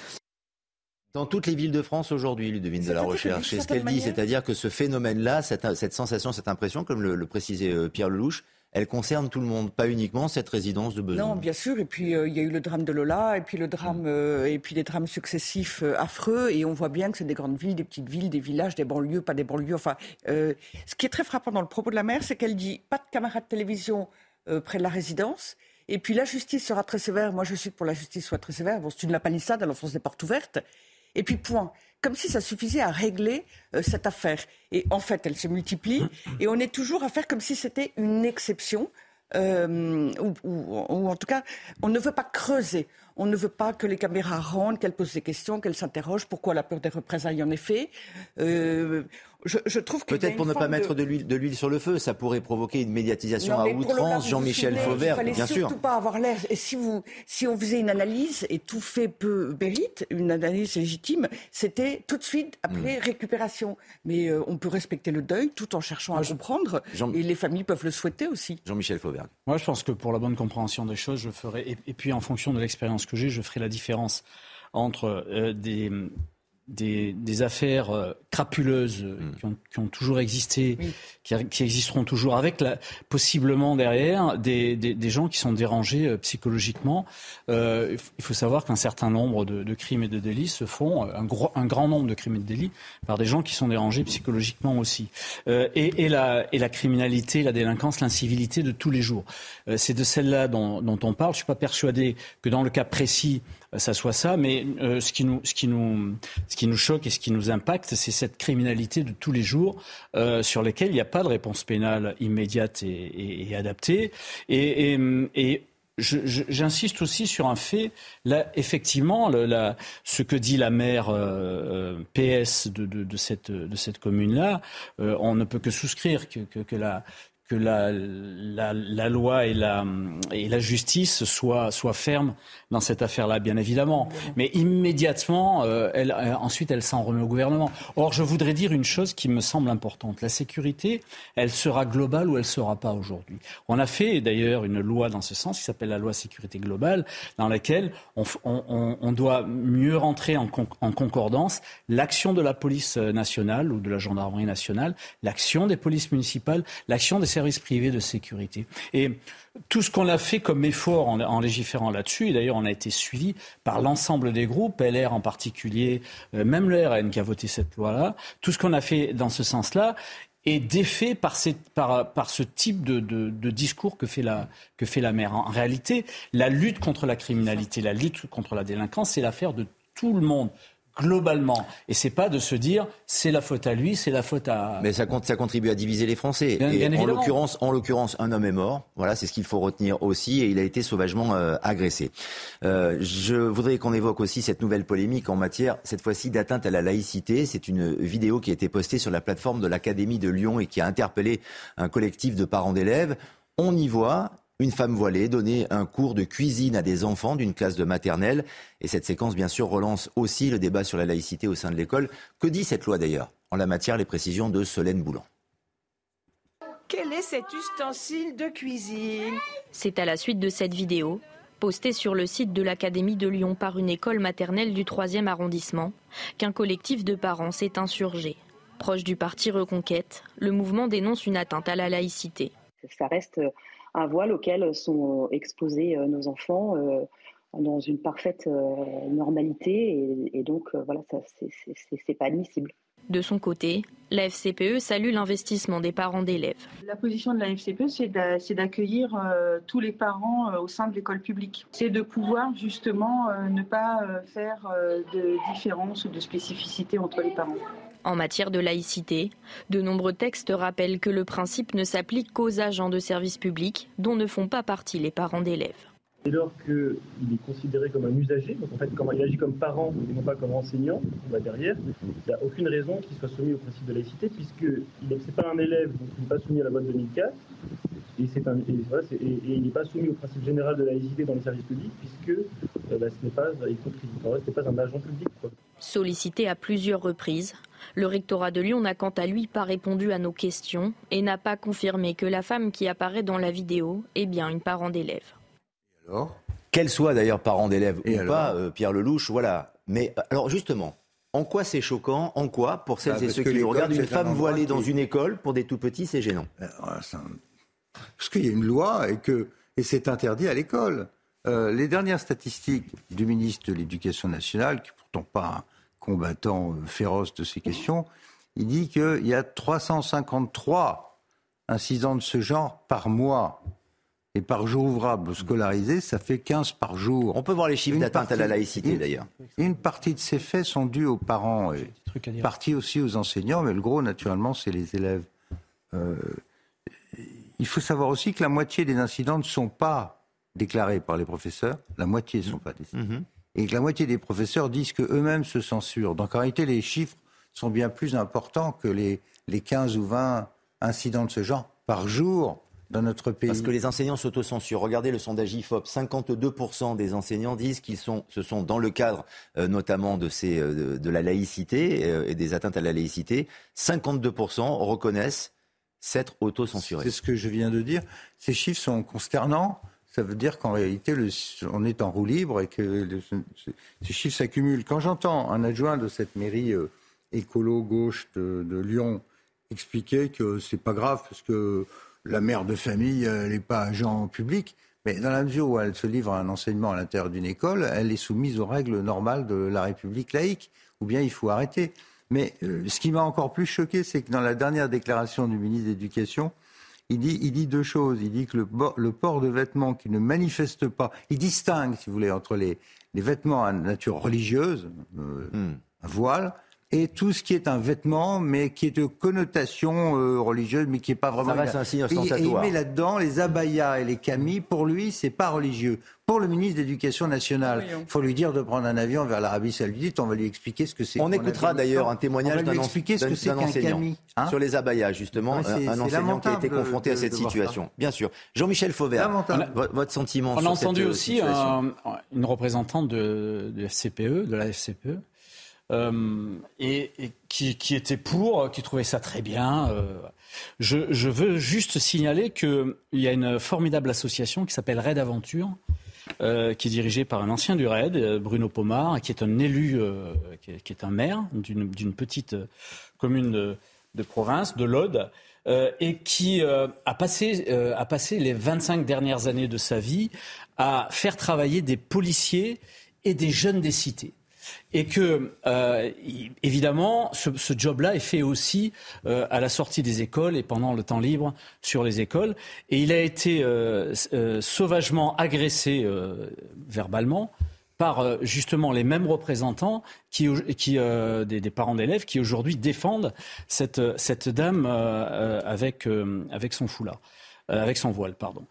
Dans toutes les villes de France aujourd'hui, Ludovine de la Recherche. C'est ce qu'elle dit, c'est-à-dire que ce phénomène-là, cette, cette, sensation, cette impression, comme le, précisait euh, Pierre Lelouch, elle concerne tout le monde, pas uniquement cette résidence de besoin. Non, bien sûr. Et puis euh, il y a eu le drame de Lola, et puis le drame, et puis des drames successifs affreux. Et on voit bien que c'est des grandes villes, des petites villes, des villages, des banlieues, pas des banlieues. Enfin, ce qui est très frappant dans le propos de la mère, c'est qu'elle dit pas de camarades de télévision euh, près de la résidence. Et puis la justice sera très sévère. Moi, je suis pour la justice soit très sévère. Bon, c'est une la palissade, enfonce des portes ouvertes. Et puis point. Comme si ça suffisait à régler euh, cette affaire. Et en fait, elle se multiplie. Et on est toujours à faire comme si c'était une exception. Euh, ou, en tout cas, on ne veut pas creuser. On ne veut pas que les caméras rentrent, qu'elles posent des questions, qu'elles s'interrogent. Pourquoi la peur des représailles en effet euh, je, trouve Peut-être pour ne pas mettre de l'huile sur le feu, ça pourrait provoquer une médiatisation à outrance. Jean-Michel Fauvert, bien sûr. Il surtout pas avoir l'air. Et si vous, si on faisait une analyse et tout fait peu mérite, une analyse légitime, c'était tout de suite après hmm. récupération. Mais euh, on peut respecter le deuil tout en cherchant à comprendre. Et les familles peuvent le souhaiter aussi. Jean-Michel Fauvert. Moi, je pense que pour la bonne compréhension des choses, je ferai. Et, puis, en fonction de l'expérience que j'ai, je ferai la différence entre euh, des des, des, affaires euh, crapuleuses euh, mm. qui, ont, qui, ont, toujours existé, qui, qui, existeront toujours, avec la, possiblement derrière des, des, des, gens qui sont dérangés euh, psychologiquement. Euh, il faut savoir qu'un certain nombre de, de, crimes et de délits se font, un, gros, un, grand nombre de crimes et de délits, par des gens qui sont dérangés psychologiquement aussi. Euh, et, et, la, et, la, criminalité, la délinquance, l'incivilité de tous les jours. C'est de celle-là dont, dont, on parle. Je ne suis pas persuadé que dans le cas précis, ça soit ça, mais euh, ce, qui nous, ce, qui nous, ce qui nous choque et ce qui nous impacte, c'est cette criminalité de tous les jours euh, sur lesquelles il n'y a pas de réponse pénale immédiate et, adaptée. Et, J'insiste aussi sur un fait. Là, effectivement, le, ce que dit la maire euh, PS de, cette, de cette commune-là, euh, on ne peut que souscrire que, que la, que la, loi et la, justice soient, fermes dans cette affaire-là, bien évidemment. Mais immédiatement, euh, euh, ensuite, elle s'en remet au gouvernement. Or, je voudrais dire une chose qui me semble importante. La sécurité, elle sera globale ou elle ne sera pas aujourd'hui. On a fait d'ailleurs une loi dans ce sens qui s'appelle la loi sécurité globale, dans laquelle on doit mieux rentrer en, en concordance l'action de la police nationale ou de la gendarmerie nationale, l'action des polices municipales, l'action des services privés de sécurité. Et tout ce qu'on a fait comme effort en, légiférant là-dessus, et d'ailleurs on a été suivi par l'ensemble des groupes, LR en particulier, euh, même le RN qui a voté cette loi-là, tout ce qu'on a fait dans ce sens-là est défait par, par, par ce type de, de, de, discours que fait, la, que fait la maire. En réalité, la lutte contre la criminalité, la lutte contre la délinquance, c'est l'affaire de tout le monde globalement. Et c'est pas de se dire c'est la faute à lui, c'est la faute à. Mais ça, ça contribue à diviser les Français. et en l'occurrence, en l'occurrence, un homme est mort. Voilà, c'est ce qu'il faut retenir aussi, et il a été sauvagement euh, agressé. Euh, je voudrais qu'on évoque aussi cette nouvelle polémique en matière, cette fois-ci, d'atteinte à la laïcité. C'est une vidéo qui a été postée sur la plateforme de l'Académie de Lyon et qui a interpellé un collectif de parents d'élèves. On y voit une femme voilée donnait un cours de cuisine à des enfants d'une classe de maternelle. Et cette séquence, bien sûr, relance aussi le débat sur la laïcité au sein de l'école. Que dit cette loi d'ailleurs? En la matière, les précisions de Solène Boulan. Quel est cet ustensile de cuisine? C'est à la suite de cette vidéo, postée sur le site de l'Académie de Lyon par une école maternelle du 3e arrondissement, qu'un collectif de parents s'est insurgé. Proche du parti Reconquête, le mouvement dénonce une atteinte à la laïcité. Ça reste un voile auquel sont exposés euh, nos enfants euh, dans une parfaite euh, normalité et, donc voilà, ça c'est pas admissible. De son côté, la FCPE salue l'investissement des parents d'élèves. La position de la FCPE, c'est d'accueillir tous les parents au sein de l'école publique. C'est de pouvoir justement ne pas faire de différence ou de spécificité entre les parents. En matière de laïcité, de nombreux textes rappellent que le principe ne s'applique qu'aux agents de service public dont ne font pas partie les parents d'élèves. Dès lors qu'il est considéré comme un usager, donc en fait quand il agit comme parent et non pas comme enseignant, on va derrière, il n'y a aucune raison qu'il soit soumis au principe de laïcité puisque il n'est pas un élève, donc il n'est pas soumis à la loi de 2004, et, il n'est pas soumis au principe général de laïcité dans les services publics puisque euh, bah, ce n'est pas, pas un agent public. Sollicité à plusieurs reprises, le rectorat de Lyon n'a quant à lui pas répondu à nos questions et n'a pas confirmé que la femme qui apparaît dans la vidéo est bien une parent d'élève. Alors Qu'elle soit d'ailleurs parent d'élève ou pas, euh, Pierre Lelouch, voilà. Mais euh, alors justement, en quoi c'est choquant En quoi, pour celles bah, et ceux qui regardent, une femme voilée dans une école, pour des tout petits, c'est gênant euh, Parce qu'il y a une loi et que et c'est interdit à l'école. les dernières statistiques du ministre de l'Éducation nationale, qui pourtant pas combattant euh, féroce de ces questions, il dit qu'il y a 353 incidents de ce genre par mois. Et par jour ouvrable scolarisé, ça fait 15 par jour. On peut voir les chiffres d'atteinte à la laïcité d'ailleurs. Une partie de ces faits sont dus aux parents et une partie aussi aux enseignants, mais le gros naturellement c'est les élèves. Euh, il faut savoir aussi que la moitié des incidents ne sont pas déclarés par les professeurs, la moitié ne sont pas déclarés et que la moitié des professeurs disent qu'eux-mêmes se censurent. Donc en réalité, les chiffres sont bien plus importants que les, les 15 ou 20 incidents de ce genre par jour dans notre pays. Parce que les enseignants s'autocensurent. Regardez le sondage IFOP. 52% des enseignants disent qu'ils sont, ce sont dans le cadre euh, notamment de, ces, euh, de, la laïcité euh, et des atteintes à la laïcité. 52% reconnaissent s'être autocensurés. C'est ce que je viens de dire. Ces chiffres sont consternants ça veut dire qu'en réalité, on est en roue libre et que ces chiffres s'accumulent. Quand j'entends un adjoint de cette mairie euh, écolo gauche de, Lyon expliquer que c'est pas grave parce que la mère de famille, n'est pas agent public, mais dans la mesure où elle se livre à un enseignement à l'intérieur d'une école, elle est soumise aux règles normales de la République laïque, ou bien il faut arrêter. Mais euh, ce qui m'a encore plus choqué, c'est que dans la dernière déclaration du ministre de l'Éducation, il dit, il dit deux choses. Il dit que le, le, port de vêtements qui ne manifestent pas, il distingue, si vous voulez, entre les, les vêtements à nature religieuse, euh, hmm. un voile, et tout ce qui est un vêtement, mais qui est de connotation euh, religieuse, mais qui n'est pas vraiment. Ça reste un signe Et- et ostentatoire. il met là-dedans les abayas et les camis. Pour lui, c'est pas religieux. Pour le ministre de l'Éducation nationale, il faut lui dire de prendre un avion vers l'Arabie Saoudite. On va lui expliquer ce que c'est. On écoutera d'ailleurs un témoignage On d'un enseignant camis. hein. sur les abayas, justement, Ouais, un, enseignant qui a été confronté à de- cette de voir ça. situation. Bien sûr. Jean-Michel Fauvert, votre sentiment On sur a entendu cette, euh, aussi situation un- une représentante de, de FCPE, de la FCPE, euh, et, et qui, qui était pour, qui trouvait ça très bien. euh. Je, je veux juste signaler qu'il y a une formidable association qui s'appelle Raid Aventure, euh, qui est dirigée par un ancien du RAID, euh, Bruno Pomar, qui est un élu, euh, qui, est, qui est un maire d'une d'une petite euh, commune de, de province, de l'Aude, euh, et qui euh, a, passé, euh, a passé les 25 dernières années de sa vie à faire travailler des policiers et des jeunes des cités. Et que, euh, évidemment, ce, ce job-là est fait aussi euh, à la sortie des écoles et pendant le temps libre sur les écoles. Et il a été euh, euh, sauvagement agressé euh, verbalement par euh, justement les mêmes représentants qui, euh, des, des parents d'élèves qui aujourd'hui défendent cette, cette dame euh, avec, euh, avec son foulard, avec son voile, pardon.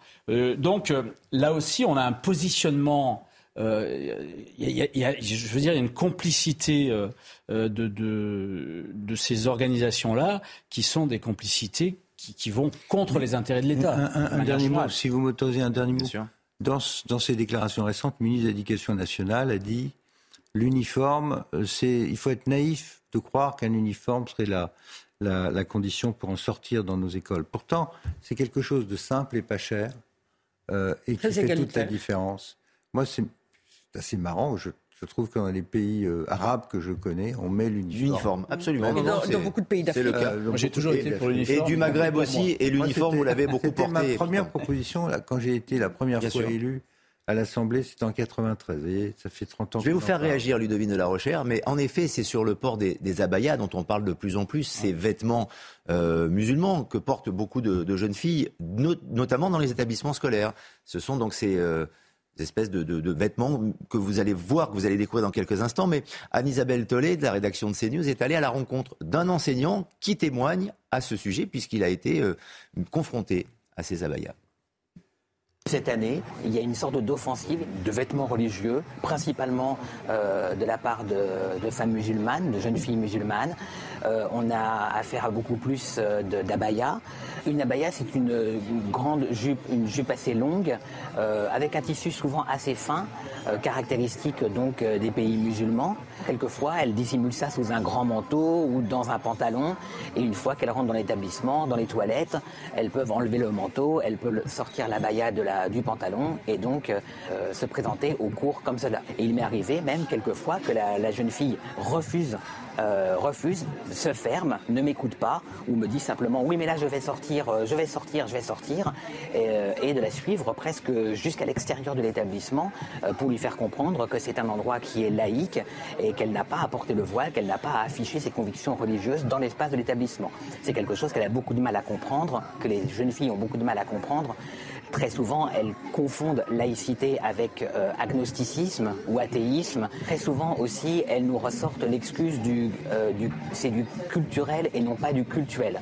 Donc là aussi, on a un positionnement. Euh, il y a- il y a- je veux dire, il y a une complicité euh, euh, de, de, de ces organisations-là qui sont des complicités qui, qui vont contre les intérêts de l'État. Un, un- de un manière dernier mot, si vous m'autorisez un dernier mot. sûr. Dans, dans ses déclarations récentes, le ministre de l'Éducation nationale a dit l'uniforme, c'est, il faut être naïf de croire qu'un uniforme serait la, la, la condition pour en sortir dans nos écoles. Pourtant, c'est quelque chose de simple et pas cher euh, et qui fait toute la différence. Moi, c'est, c'est assez marrant. Je, je trouve que dans les pays euh, arabes que je connais, on met l'uniforme. L'uniforme, absolument. Et Non, dans, non, dans c'est- beaucoup de pays c'est le d'Afrique. cas. Euh, j'ai toujours été pour Et l'uniforme. du Maghreb aussi, et l'uniforme, vous l'avez beaucoup C'était porté. ma première proposition là, quand j'ai été la première Bien fois sûr. élu à l'Assemblée, c'était en 93. Vous voyez, ça fait 30 ans. Je vais vous faire parle. réagir, Ludovine de la Rochère, mais en effet, c'est sur le port des, des abayas dont on parle de plus en plus, ces vêtements euh, musulmans que portent beaucoup de, de jeunes filles, no- notamment dans les établissements scolaires. Ce sont donc ces euh, espèces de, de- de vêtements que vous allez voir, que vous allez découvrir dans quelques instants. Mais Anne-Isabelle Tollet, de la rédaction de CNews, est allée à la rencontre d'un enseignant qui témoigne à ce sujet, puisqu'il a été euh, confronté à ces abayas. Cette année, il y a une sorte d'offensive de vêtements religieux, principalement euh, de la part de, femmes musulmanes, de jeunes filles musulmanes. Euh, on a affaire à beaucoup plus euh, d'abaya. Une abaya, c'est une, grande jupe, une jupe assez longue, avec un tissu souvent assez fin, caractéristique donc des pays musulmans. Quelquefois, elle dissimule ça sous un grand manteau ou dans un pantalon. Et une fois qu'elles rentrent dans l'établissement, dans les toilettes, elles peuvent enlever le manteau, elles peuvent sortir la baya de la, du pantalon et donc euh, se présenter au cours comme cela. Et il m'est arrivé même quelquefois que la, jeune fille refuse euh, refuse, se ferme, ne m'écoute pas ou me dit simplement oui mais là je vais sortir, euh, je vais sortir, je vais sortir et, euh, de la suivre presque jusqu'à l'extérieur de l'établissement euh, pour lui faire comprendre que c'est un endroit qui est laïque et qu'elle n'a pas à porter le voile, qu'elle n'a pas à afficher ses convictions religieuses dans l'espace de l'établissement. C'est quelque chose qu'elle a beaucoup de mal à comprendre, que les jeunes filles ont beaucoup de mal à comprendre. Très souvent, elles confondent laïcité avec euh, agnosticisme ou athéisme. Très souvent aussi, elles nous ressortent l'excuse du, euh, du c'est du culturel et non pas du cultuel.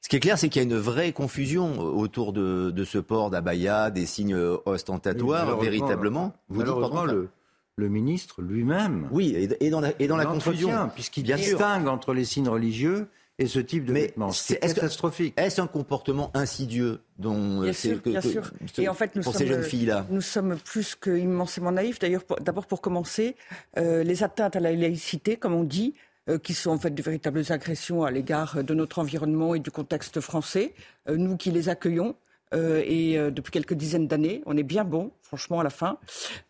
Ce qui est clair, c'est qu'il y a une vraie confusion autour de, de ce port d'abaya, des signes ostentatoires, Malheureusement, véritablement. Vous dites, pardon, le, le ministre lui-même. Oui, et, dans la, et dans la l'entretient, confusion. Puisqu'il sûr. distingue entre les signes religieux et ce type de Mais vêtements. C'est est-ce que- catastrophique. Est-ce un comportement insidieux dont euh, Bien c'est- sûr, que- bien que- sûr. ce- Et en fait, nous pour sommes, ces jeunes filles-là Nous sommes plus qu'immensément naïfs. D'ailleurs, d'abord pour commencer, euh, les atteintes à la laïcité, comme on dit, euh, qui sont en fait de véritables agressions à l'égard de notre environnement et du contexte français, euh, nous qui les accueillons. Euh, et euh, depuis quelques dizaines d'années, on est bien bon, franchement, à la fin.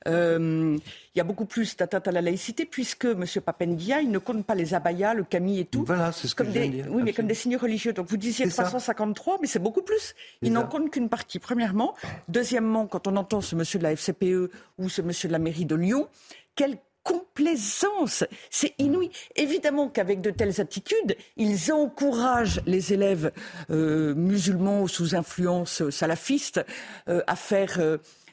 Euh, Il y a beaucoup plus d'atteintes à la laïcité puisque M. Papendia, il ne compte pas les abayas, le camis et tout. Voilà, c'est ce que comme je viens des, de dire, Oui, mais comme des signes religieux. Donc vous disiez C'est ça. 353, mais c'est beaucoup plus. Il n'en compte qu'une partie, premièrement. Deuxièmement, quand on entend ce monsieur de la FCPE ou ce monsieur de la mairie de Lyon, quelle complaisance C'est inouï. Évidemment qu'avec de telles attitudes, ils encouragent les élèves euh, musulmans sous influence salafiste euh, à faire...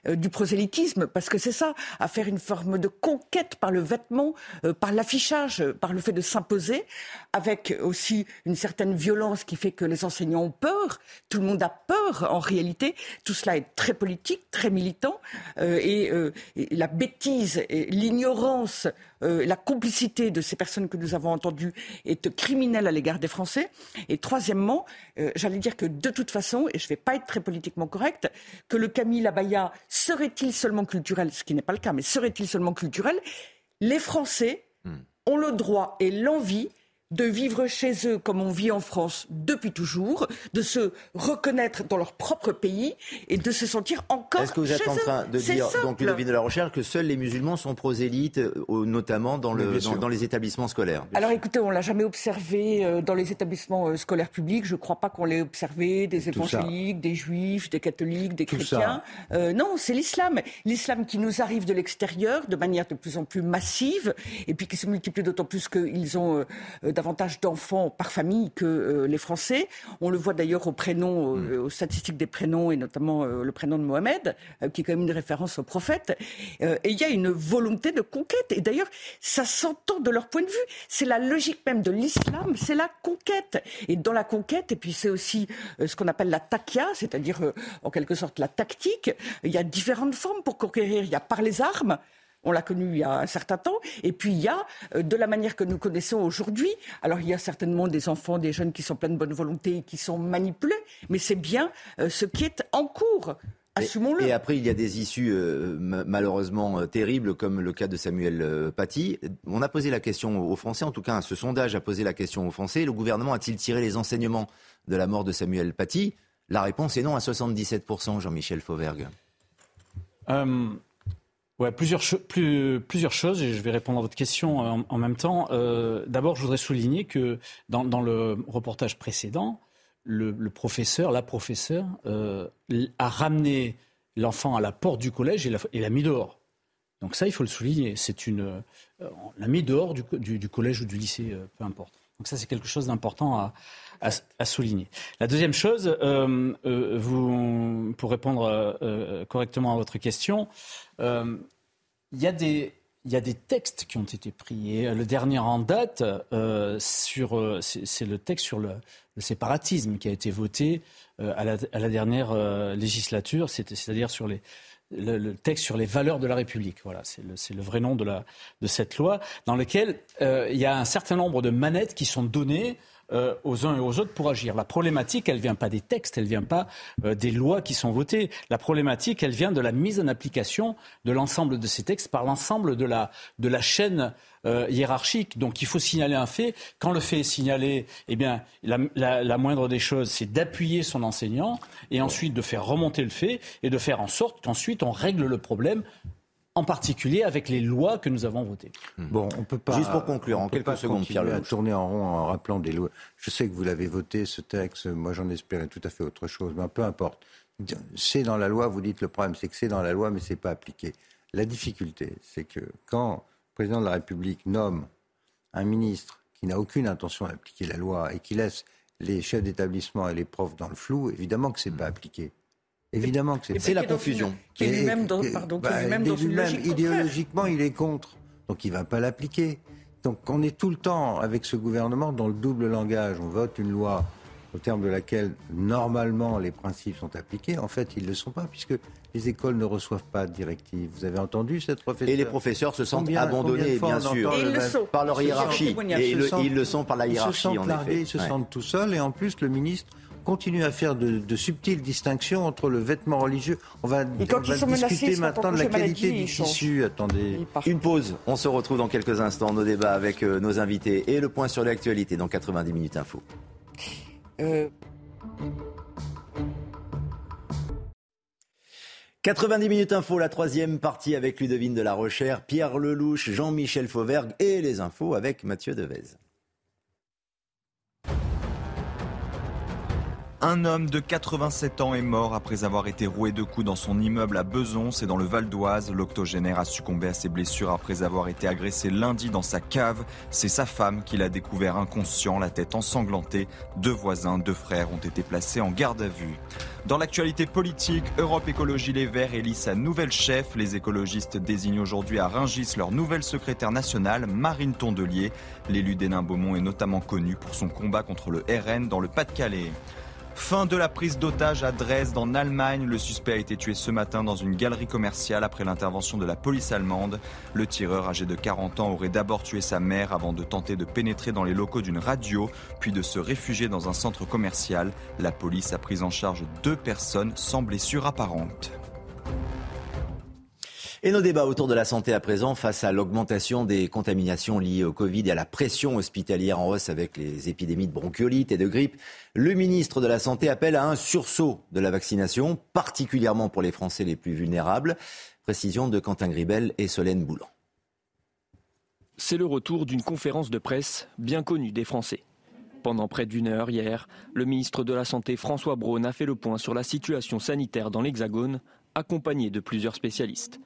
euh, euh, du prosélytisme, parce que c'est ça, à faire une forme de conquête par le vêtement, euh, par l'affichage, par le fait de s'imposer, avec aussi une certaine violence qui fait que les enseignants ont peur, tout le monde a peur en réalité, tout cela est très politique, très militant, et, et, la bêtise, l'ignorance, la complicité de ces personnes que nous avons entendues est criminelle à l'égard des Français. Et troisièmement, j'allais dire que de toute façon, et je ne vais pas être très politiquement correcte, que le Camille Abaya serait-il seulement culturel, ce qui n'est pas le cas, mais serait-il seulement culturel Les Français hmm. ont le droit et l'envie de vivre chez eux comme on vit en France depuis toujours, de se reconnaître dans leur propre pays et de se sentir encore Est-ce que vous êtes en train de dire, donc Ludovine de la Recherche, que seuls les musulmans sont prosélytes, euh, notamment dans, le, dans, les établissements scolaires? Alors écoutez, on l'a jamais observé euh, dans les établissements euh, scolaires publics. Je ne crois pas qu'on l'ait observé des évangéliques, des juifs, des catholiques, des chrétiens. non, c'est l'islam. L'islam qui nous arrive de l'extérieur de manière de plus en plus massive et puis qui se multiplie d'autant plus qu'ils ont davantage d'enfants par famille que euh, les Français. On le voit d'ailleurs au prénom, mm. aux statistiques des prénoms et notamment euh, le prénom de Mohamed, euh, qui est quand même une référence au prophète. et il y a une volonté de conquête. Et d'ailleurs, ça s'entend de leur point de vue. C'est la logique même de l'islam, c'est la conquête. Et dans la conquête, et puis c'est aussi ce qu'on appelle la takia, c'est-à-dire en quelque sorte la tactique. Il y a différentes formes pour conquérir. Il y a par les armes. On l'a connu il y a un certain temps. Et puis il y a, euh, de la manière que nous connaissons aujourd'hui, alors il y a certainement des enfants, des jeunes qui sont pleins de bonne volonté et qui sont manipulés, mais c'est bien euh, ce qui est en cours. Assumons-le. Et après, il y a des issues euh, malheureusement terribles, comme le cas de Samuel Paty. On a posé la question aux Français, en tout cas, ce sondage a posé la question aux Français. Le gouvernement a-t-il tiré les enseignements de la mort de Samuel Paty? La réponse est non à 77%, Jean-Michel Fauvergue. Ouais, plusieurs, plus, plusieurs choses, et je vais répondre à votre question euh, en, même temps. Euh, D'abord, je voudrais souligner que dans, le reportage précédent, le, professeur, la professeure, euh, a ramené l'enfant à la porte du collège et l'a mis dehors. Donc ça, il faut le souligner. C'est une, on l'a mis dehors du, collège ou du lycée, peu importe. Donc ça, c'est quelque chose d'important à, à, souligner. La deuxième chose, euh, euh, pour répondre euh, correctement à votre question, il y a des textes qui ont été pris. Le dernier en date, c'est, le texte sur le, séparatisme qui a été voté à la, dernière législature, c'est-à-dire sur le, texte sur les valeurs de la République. Voilà, c'est le, vrai nom de, de cette loi, dans lequel il y a un certain nombre de manettes qui sont données euh, aux uns et aux autres pour agir. La problématique, elle vient pas des textes, elle vient pas euh, des lois qui sont votées. La problématique, elle vient de la mise en application de l'ensemble de ces textes par l'ensemble de la, de la chaîne euh, hiérarchique. Donc il faut signaler un fait. Quand le fait est signalé, eh bien, la, la, la moindre des choses, c'est d'appuyer son enseignant et ensuite de faire remonter le fait et de faire en sorte qu'ensuite on règle le problème en particulier avec les lois que nous avons votées. Hmm. Bon, on peut pas. Juste pour conclure, en quelques secondes, Pierre à tourner en rond en rappelant des lois. Je sais que vous l'avez voté ce texte. Moi, j'en espérais tout à fait autre chose, mais peu importe. C'est dans la loi. Vous dites le problème, c'est que c'est dans la loi, mais c'est pas appliqué. La difficulté, c'est que quand le président de la République nomme un ministre qui n'a aucune intention d'appliquer la loi et qui laisse les chefs d'établissement et les profs dans le flou, évidemment que c'est pas appliqué. Évidemment que c'est la confusion. Qui est lui-même dans, pardon, bah, lui dans une logique Idéologiquement, il est contre. Donc il ne va pas l'appliquer. Donc on est tout le temps avec ce gouvernement dans le double langage. On vote une loi au terme de laquelle normalement les principes sont appliqués. En fait, ils ne le sont pas puisque les écoles ne reçoivent pas de directives. Vous avez entendu cette professeure Et les professeurs se sentent abandonnés, bien sûr, par leur hiérarchie. Et ils le sont par la hiérarchie, en effet. Ils se sentent tout seuls. Et en plus, le ministre continue à faire de, subtiles distinctions entre le vêtement religieux. On va, discuter maintenant de la qualité du tissu. Attendez. Une pause. On se retrouve dans quelques instants. Nos débats avec euh, nos invités et le point sur l'actualité dans 90 minutes info. 90 euh. minutes info, la troisième partie avec Ludovine de la Rochère, Pierre Lelouch, Jean-Michel Fauvergue et les infos avec Mathieu Devez. Un homme de 87 ans est mort après avoir été roué de coups dans son immeuble à Beson, c'est dans le Val d'Oise. L'octogénaire a succombé à ses blessures après avoir été agressé lundi dans sa cave. C'est sa femme qui l'a découvert inconscient, la tête ensanglantée. Deux voisins, deux frères ont été placés en garde à vue. Dans l'actualité politique, Europe Écologie Les Verts élit sa nouvelle chef. Les écologistes désignent aujourd'hui à Ringis leur nouvelle secrétaire nationale, Marine Tondelier. L'élu d'Hénin-Beaumont est notamment connu pour son combat contre le RN dans le Pas-de-Calais. Fin de la prise d'otage à Dresde en Allemagne. Le suspect a été tué ce matin dans une galerie commerciale après l'intervention de la police allemande. Le tireur âgé de 40 ans aurait d'abord tué sa mère avant de tenter de pénétrer dans les locaux d'une radio, puis de se réfugier dans un centre commercial. La police a pris en charge deux personnes sans blessure apparente. Et nos débats autour de la santé à présent face à l'augmentation des contaminations liées au Covid et à la pression hospitalière en hausse avec les épidémies de bronchiolite et de grippe. Le ministre de la Santé appelle à un sursaut de la vaccination, particulièrement pour les Français les plus vulnérables. Précision de Quentin Gribel et Solène Boulan. C'est le retour d'une conférence de presse bien connue des Français. Pendant près d'une heure hier, le ministre de la Santé François Braun a fait le point sur la situation sanitaire dans l'Hexagone, accompagné de plusieurs spécialistes.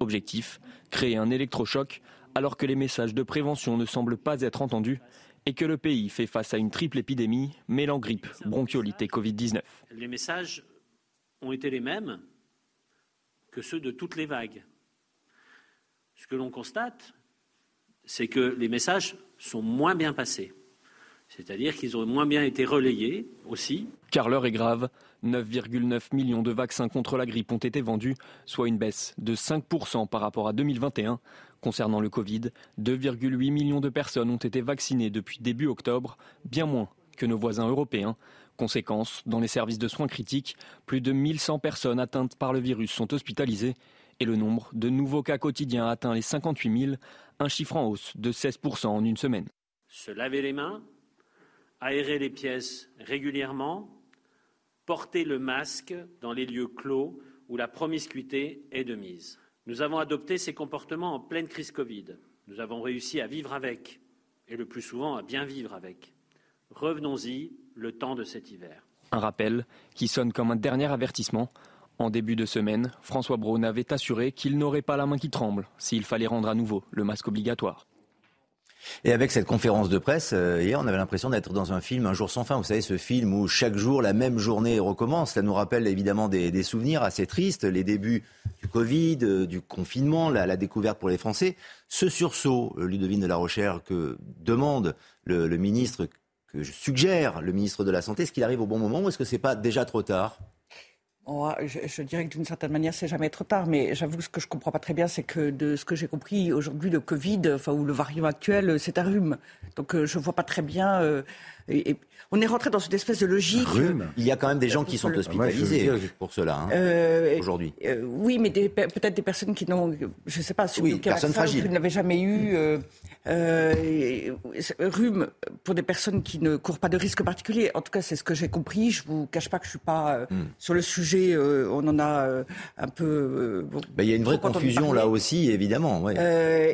Objectif, créer un électrochoc alors que les messages de prévention ne semblent pas être entendus et que le pays fait face à une triple épidémie mêlant grippe, bronchiolite et Covid-19. Les messages ont été les mêmes que ceux de toutes les vagues. Ce que l'on constate, c'est que les messages sont moins bien passés. C'est-à-dire qu'ils ont moins bien été relayés aussi. Car l'heure est grave. 9,9 millions de vaccins contre la grippe ont été vendus, soit une baisse de 5% par rapport à 2021. Concernant le Covid, 2,8 millions de personnes ont été vaccinées depuis début octobre, bien moins que nos voisins européens. Conséquence, dans les services de soins critiques, plus de 1100 personnes atteintes par le virus sont hospitalisées et le nombre de nouveaux cas quotidiens atteint les 58 000, un chiffre en hausse de 16% en une semaine. Se laver les mains, aérer les pièces régulièrement, porter le masque dans les lieux clos où la promiscuité est de mise. Nous avons adopté ces comportements en pleine crise Covid. Nous avons réussi à vivre avec, et le plus souvent à bien vivre avec. Revenons-y le temps de cet hiver. Un rappel qui sonne comme un dernier avertissement. En début de semaine, François Braun avait assuré qu'il n'aurait pas la main qui tremble s'il fallait rendre à nouveau le masque obligatoire. Et avec cette conférence de presse, euh, hier, on avait l'impression d'être dans un film Un jour sans fin. Vous savez, ce film où chaque jour, la même journée recommence. Ça nous rappelle évidemment des, souvenirs assez tristes, les débuts du Covid, euh, du confinement, la, découverte pour les Français. Ce sursaut, euh, Ludovine de la Rochère, que demande le, ministre, que suggère le ministre de la Santé, est-ce qu'il arrive au bon moment ou est-ce que c'est pas déjà trop tard? Je, dirais que d'une certaine manière, c'est jamais trop tard, mais j'avoue ce que je comprends pas très bien, c'est que de ce que j'ai compris aujourd'hui, le Covid, enfin ou le variant actuel, c'est un rhume. Donc euh, je vois pas très bien. Euh, et, on est rentré dans une espèce de logique. Il y a quand même des gens qui sont hospitalisés pour cela hein, euh, aujourd'hui. oui, mais peut-être des personnes qui n'ont, je ne sais pas, sur oui, personnes fragiles, qui n'avaient jamais eu rhume pour des personnes qui ne courent pas de risque particulier. En tout cas, c'est ce que j'ai compris. Je vous cache pas que je suis pas hmm. sur le sujet. on en a un peu. Ben, il y a une vraie confusion là aussi, évidemment. Hmm.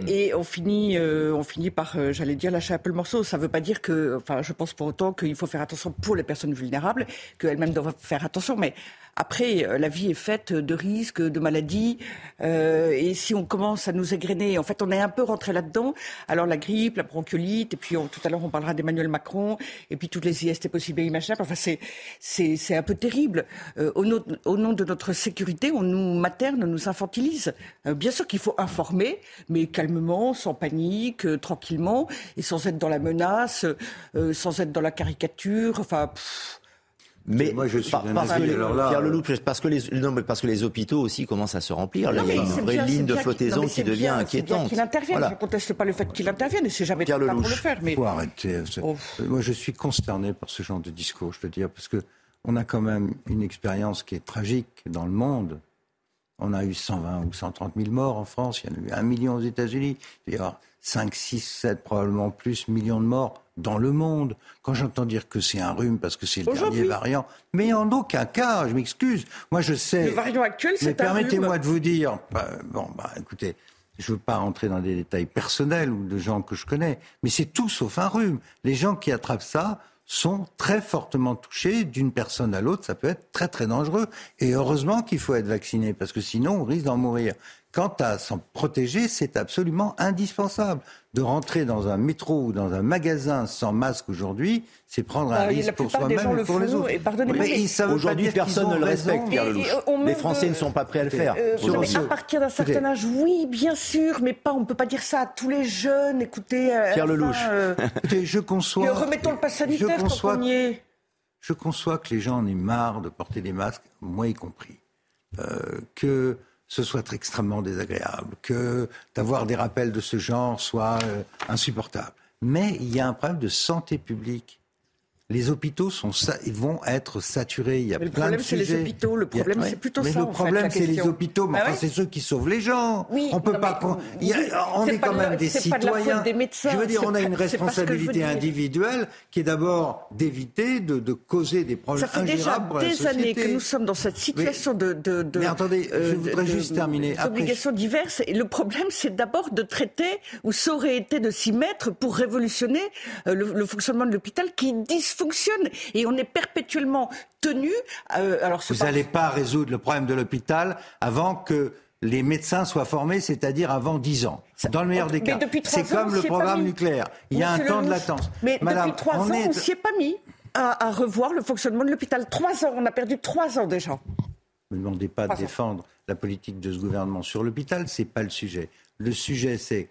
Et on finit, on finit par, j'allais dire, lâcher un peu le morceau. Ça ne veut pas dire que, enfin, je pense pour autant qu'il faut faire attention pour les personnes vulnérables, qu'elles-mêmes doivent faire attention. Mais après, euh, la vie est faite de risques, de maladies, euh, et si on commence à nous égrener, en fait, on est un peu rentré là-dedans. Alors la grippe, la bronchiolite, et puis tout à l'heure on parlera d'Emmanuel Macron, et puis toutes les IST possibles et imaginables. Enfin, c'est c'est un peu terrible. Euh, au, nom, de notre sécurité, on nous materne, on nous infantilise. bien sûr qu'il faut informer, mais calmement, sans panique, tranquillement, et sans être dans la menace, sans être dans la caricature. Enfin. Mais moi, je suis parce, que les, Pierre Leloup, parce que les, non, mais parce que les hôpitaux aussi commencent à se remplir. Là, il y a une vraie ligne de flottaison qui devient inquiétante. Qu'il intervienne. Je ne conteste pas le fait qu'il intervienne. C'est jamais Pierre pour le faire. Mais faut arrêter. Oh. Moi, je suis consterné par ce genre de discours. Je veux dire, parce que on a quand même une expérience qui est tragique dans le monde. On a eu 120 ou 130 000 morts en France. Il y en a eu un million aux États-Unis. Il y a 5, 6, 7, probablement plus millions de morts dans le monde. Quand j'entends dire que c'est un rhume parce que c'est le dernier variant, mais en aucun cas, je m'excuse. Moi, je sais. Le variant actuel, c'est un rhume. Mais permettez-moi de vous dire, bah, bon, bah, écoutez, je ne veux pas rentrer dans des détails personnels ou de gens que je connais, mais c'est tout sauf un rhume. Les gens qui attrapent ça sont très fortement touchés d'une personne à l'autre. Ça peut être très très dangereux. Et heureusement qu'il faut être vacciné parce que sinon on risque d'en mourir. Quant à s'en protéger, c'est absolument indispensable. De rentrer dans un métro ou dans un magasin sans masque aujourd'hui, c'est prendre un Bah, risque pour soi-même et pour les autres. pas Aujourd'hui, personne ne le respecte, Pierre Lelouch. Les Français ne sont pas prêts à le faire. Euh, non, mais à partir d'un certain âge, oui, bien sûr, mais pas. On peut pas dire ça à tous les jeunes. Écoutez, euh, Pierre enfin, Lelouch. euh, Écoutez, je conçois. et remettons le pass sanitaire je quand conçois, on y est. je conçois que les gens en aient marre de porter des masques, moi y compris. Euh, que ce soit extrêmement désagréable, que d'avoir des rappels de ce genre soit euh, insupportable. Mais il y a un problème de santé publique. Les hôpitaux sont ils vont être saturés. Il y a Mais le plein problème, c'est les hôpitaux. Le a- problème, c'est plutôt mais ça, le en fait, problème, c'est les hôpitaux. Mais Ah enfin, ouais c'est ceux qui sauvent les gens. Oui, on peut non, pas. mais- il y a- on est quand même des citoyens. des médecins, Je veux dire, on a une je responsabilité individuelle qui est d'abord d'éviter de, de causer des problèmes Ça fait déjà ingérables pour la des années que nous sommes dans cette situation de, de, de- mais attendez, je euh, voudrais de- juste terminer. Après, D'obligations diverses. Et le problème, c'est d'abord de traiter, ou ça aurait été de s'y mettre pour révolutionner euh, le, le fonctionnement de l'hôpital qui dysfonctionne. Et on est perpétuellement tenu. euh, alors, Vous n'allez pas résoudre le problème de l'hôpital avant que les médecins soient formés, c'est-à-dire avant 10 ans. Dans le meilleur des Mais cas. C'est comme le programme nucléaire. Il y a un temps de latence. Mais Madame, depuis trois on ans, est- on s'y est pas mis à, à revoir le fonctionnement de l'hôpital. Trois ans, on a perdu trois ans déjà. Ne me demandez pas de défendre la politique de ce gouvernement sur l'hôpital, c'est pas le sujet. Le sujet, c'est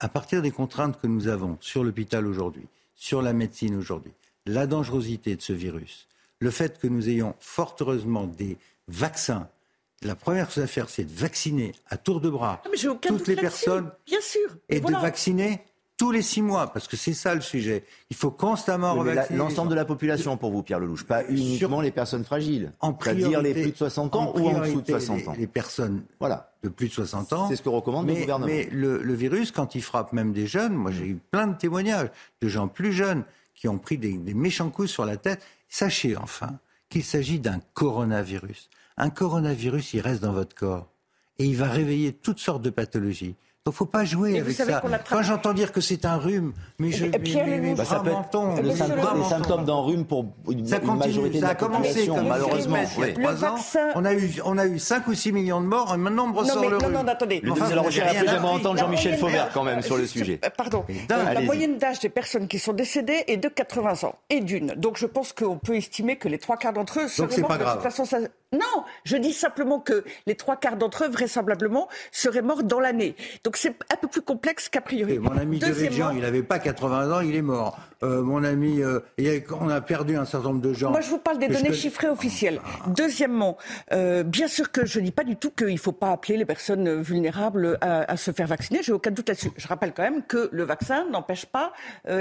à partir des contraintes que nous avons sur l'hôpital aujourd'hui, sur la médecine aujourd'hui, la dangerosité de ce virus, le fait que nous ayons fort heureusement des vaccins. La première chose à faire, c'est de vacciner à tour de bras Ah, toutes les personnes Bien sûr. et voilà. de vacciner tous les six mois, parce que c'est ça le sujet. Il faut constamment Oui, revacciner. L'ensemble de la population pour vous, Pierre Lelouch, pas uniquement les personnes fragiles. En C'est-à-dire les plus de 60 ans en ou en dessous de priorité, 60 ans. Les, les personnes Voilà. de plus de 60 ans. C'est ce que recommande le mais, gouvernement. Mais le, le virus, quand il frappe même des jeunes, moi j'ai eu plein de témoignages de gens plus jeunes qui ont pris des, méchants coups sur la tête. Sachez enfin qu'il s'agit d'un coronavirus. Un coronavirus, il reste dans votre corps et il va réveiller toutes sortes de pathologies. Donc faut pas jouer vous avec ça. Quand j'entends dire que c'est un rhume, mais je mais, mais, Lelouch- Bah, ça peut le symptôme- Lelouch. les symptômes d'un rhume pour une, Ça une continue, majorité de ça la a commencé population, comme malheureusement. il y a oui. trois Le ans. vaccin- On a eu, on a eu 5 ou 6 millions de morts, et maintenant on Non, ressort mais, le non, rhume. non, attendez. Le Enfin, ministre de la vous Recherche n'avez a pu rien jamais appris. entendre La Jean-Michel Fauvert quand même sur le sujet. euh, Pardon. la moyenne d'âge des personnes qui sont décédées est de 80 ans. Et d'une. Donc je pense qu'on peut estimer que les trois quarts d'entre eux seraient c'est morts pas de grave. toute façon. Non, je dis simplement que les trois quarts d'entre eux, vraisemblablement, seraient morts dans l'année. Donc c'est un peu plus complexe qu'a priori. Et mon ami Dirigeant, il n'avait pas 80 ans, il est mort. Euh, mon ami, euh, il y a- on a perdu un certain nombre de gens. Moi, je vous parle des je données chiffrées officielles. Deuxièmement, euh, bien sûr que je ne dis pas du tout qu'il ne faut pas appeler les personnes vulnérables à, à se faire vacciner. J'ai aucun doute là-dessus. Je rappelle quand même que le vaccin n'empêche pas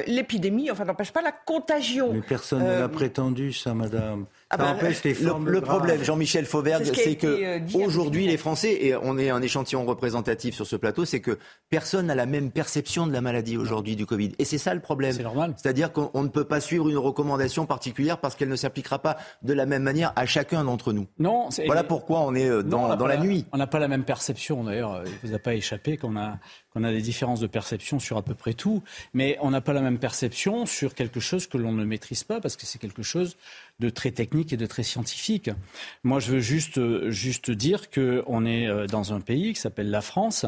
l'épidémie, enfin n'empêche pas la contagion. Mais personne ne l'a prétendu, ça, madame. Ah bah, empêche les Le, formes le graves. problème, Jean-Michel Fauvert, C'est ce euh, que aujourd'hui, les Français, et on est un échantillon représentatif sur ce plateau, c'est que personne n'a la même perception de la maladie aujourd'hui du Covid. Et c'est ça le problème. C'est normal. C'est-à-dire qu'on on ne peut pas suivre une recommandation particulière parce qu'elle ne s'appliquera pas de la même manière à chacun d'entre nous. Non, c'est- Voilà pourquoi on est euh, Non, dans, on la nuit. On n'a pas la même perception, d'ailleurs. euh, Il ne vous a pas échappé qu'on a, qu'on a des différences de perception sur à peu près tout. Mais on n'a pas la même perception sur quelque chose que l'on ne maîtrise pas, parce que c'est quelque chose de très technique et de très scientifique. Moi, je veux juste, juste dire qu'on est euh, dans un pays qui s'appelle la France,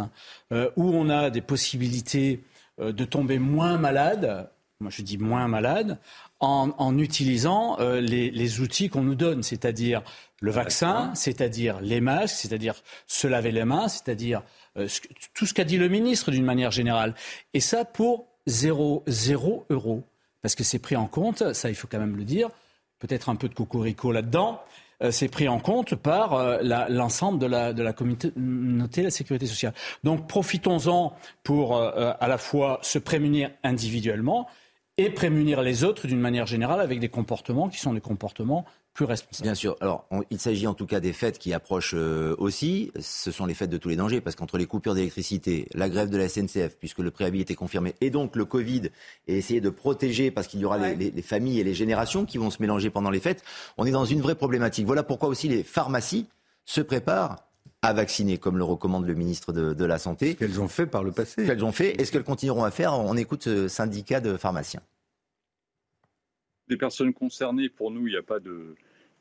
euh, où on a des possibilités euh, de tomber moins malade, moi je dis moins malade, en, en utilisant les, les outils qu'on nous donne, c'est-à-dire le vaccin, c'est-à-dire les masques, c'est-à-dire se laver les mains, c'est-à-dire tout ce qu'a dit le ministre d'une manière générale. Et ça pour zéro, zéro euro. Parce que c'est pris en compte, ça il faut quand même le dire, peut-être un peu de cocorico là-dedans, euh, c'est pris en compte par euh, l'ensemble de la, communauté de la sécurité sociale. Donc profitons-en pour euh, à la fois se prémunir individuellement et prémunir les autres d'une manière générale avec des comportements qui sont des comportements plus responsables. Bien sûr. Alors, on- il s'agit en tout cas des fêtes qui approchent euh, aussi. Ce sont les fêtes de tous les dangers, parce qu'entre les coupures d'électricité, la grève de la SNCF, puisque le préavis était confirmé, et donc le Covid, et essayer de protéger, parce qu'il y aura les, les- les familles et les générations qui vont se mélanger pendant les fêtes, on est dans une vraie problématique. Voilà pourquoi aussi les pharmacies se préparent à vacciner, comme le recommande le ministre de, de la Santé. Qu'elles ont fait par le passé. Qu'elles ont fait, et ce qu'elles continueront à faire. On écoute ce syndicat de pharmaciens. des personnes concernées, pour nous, il n'y a pas de,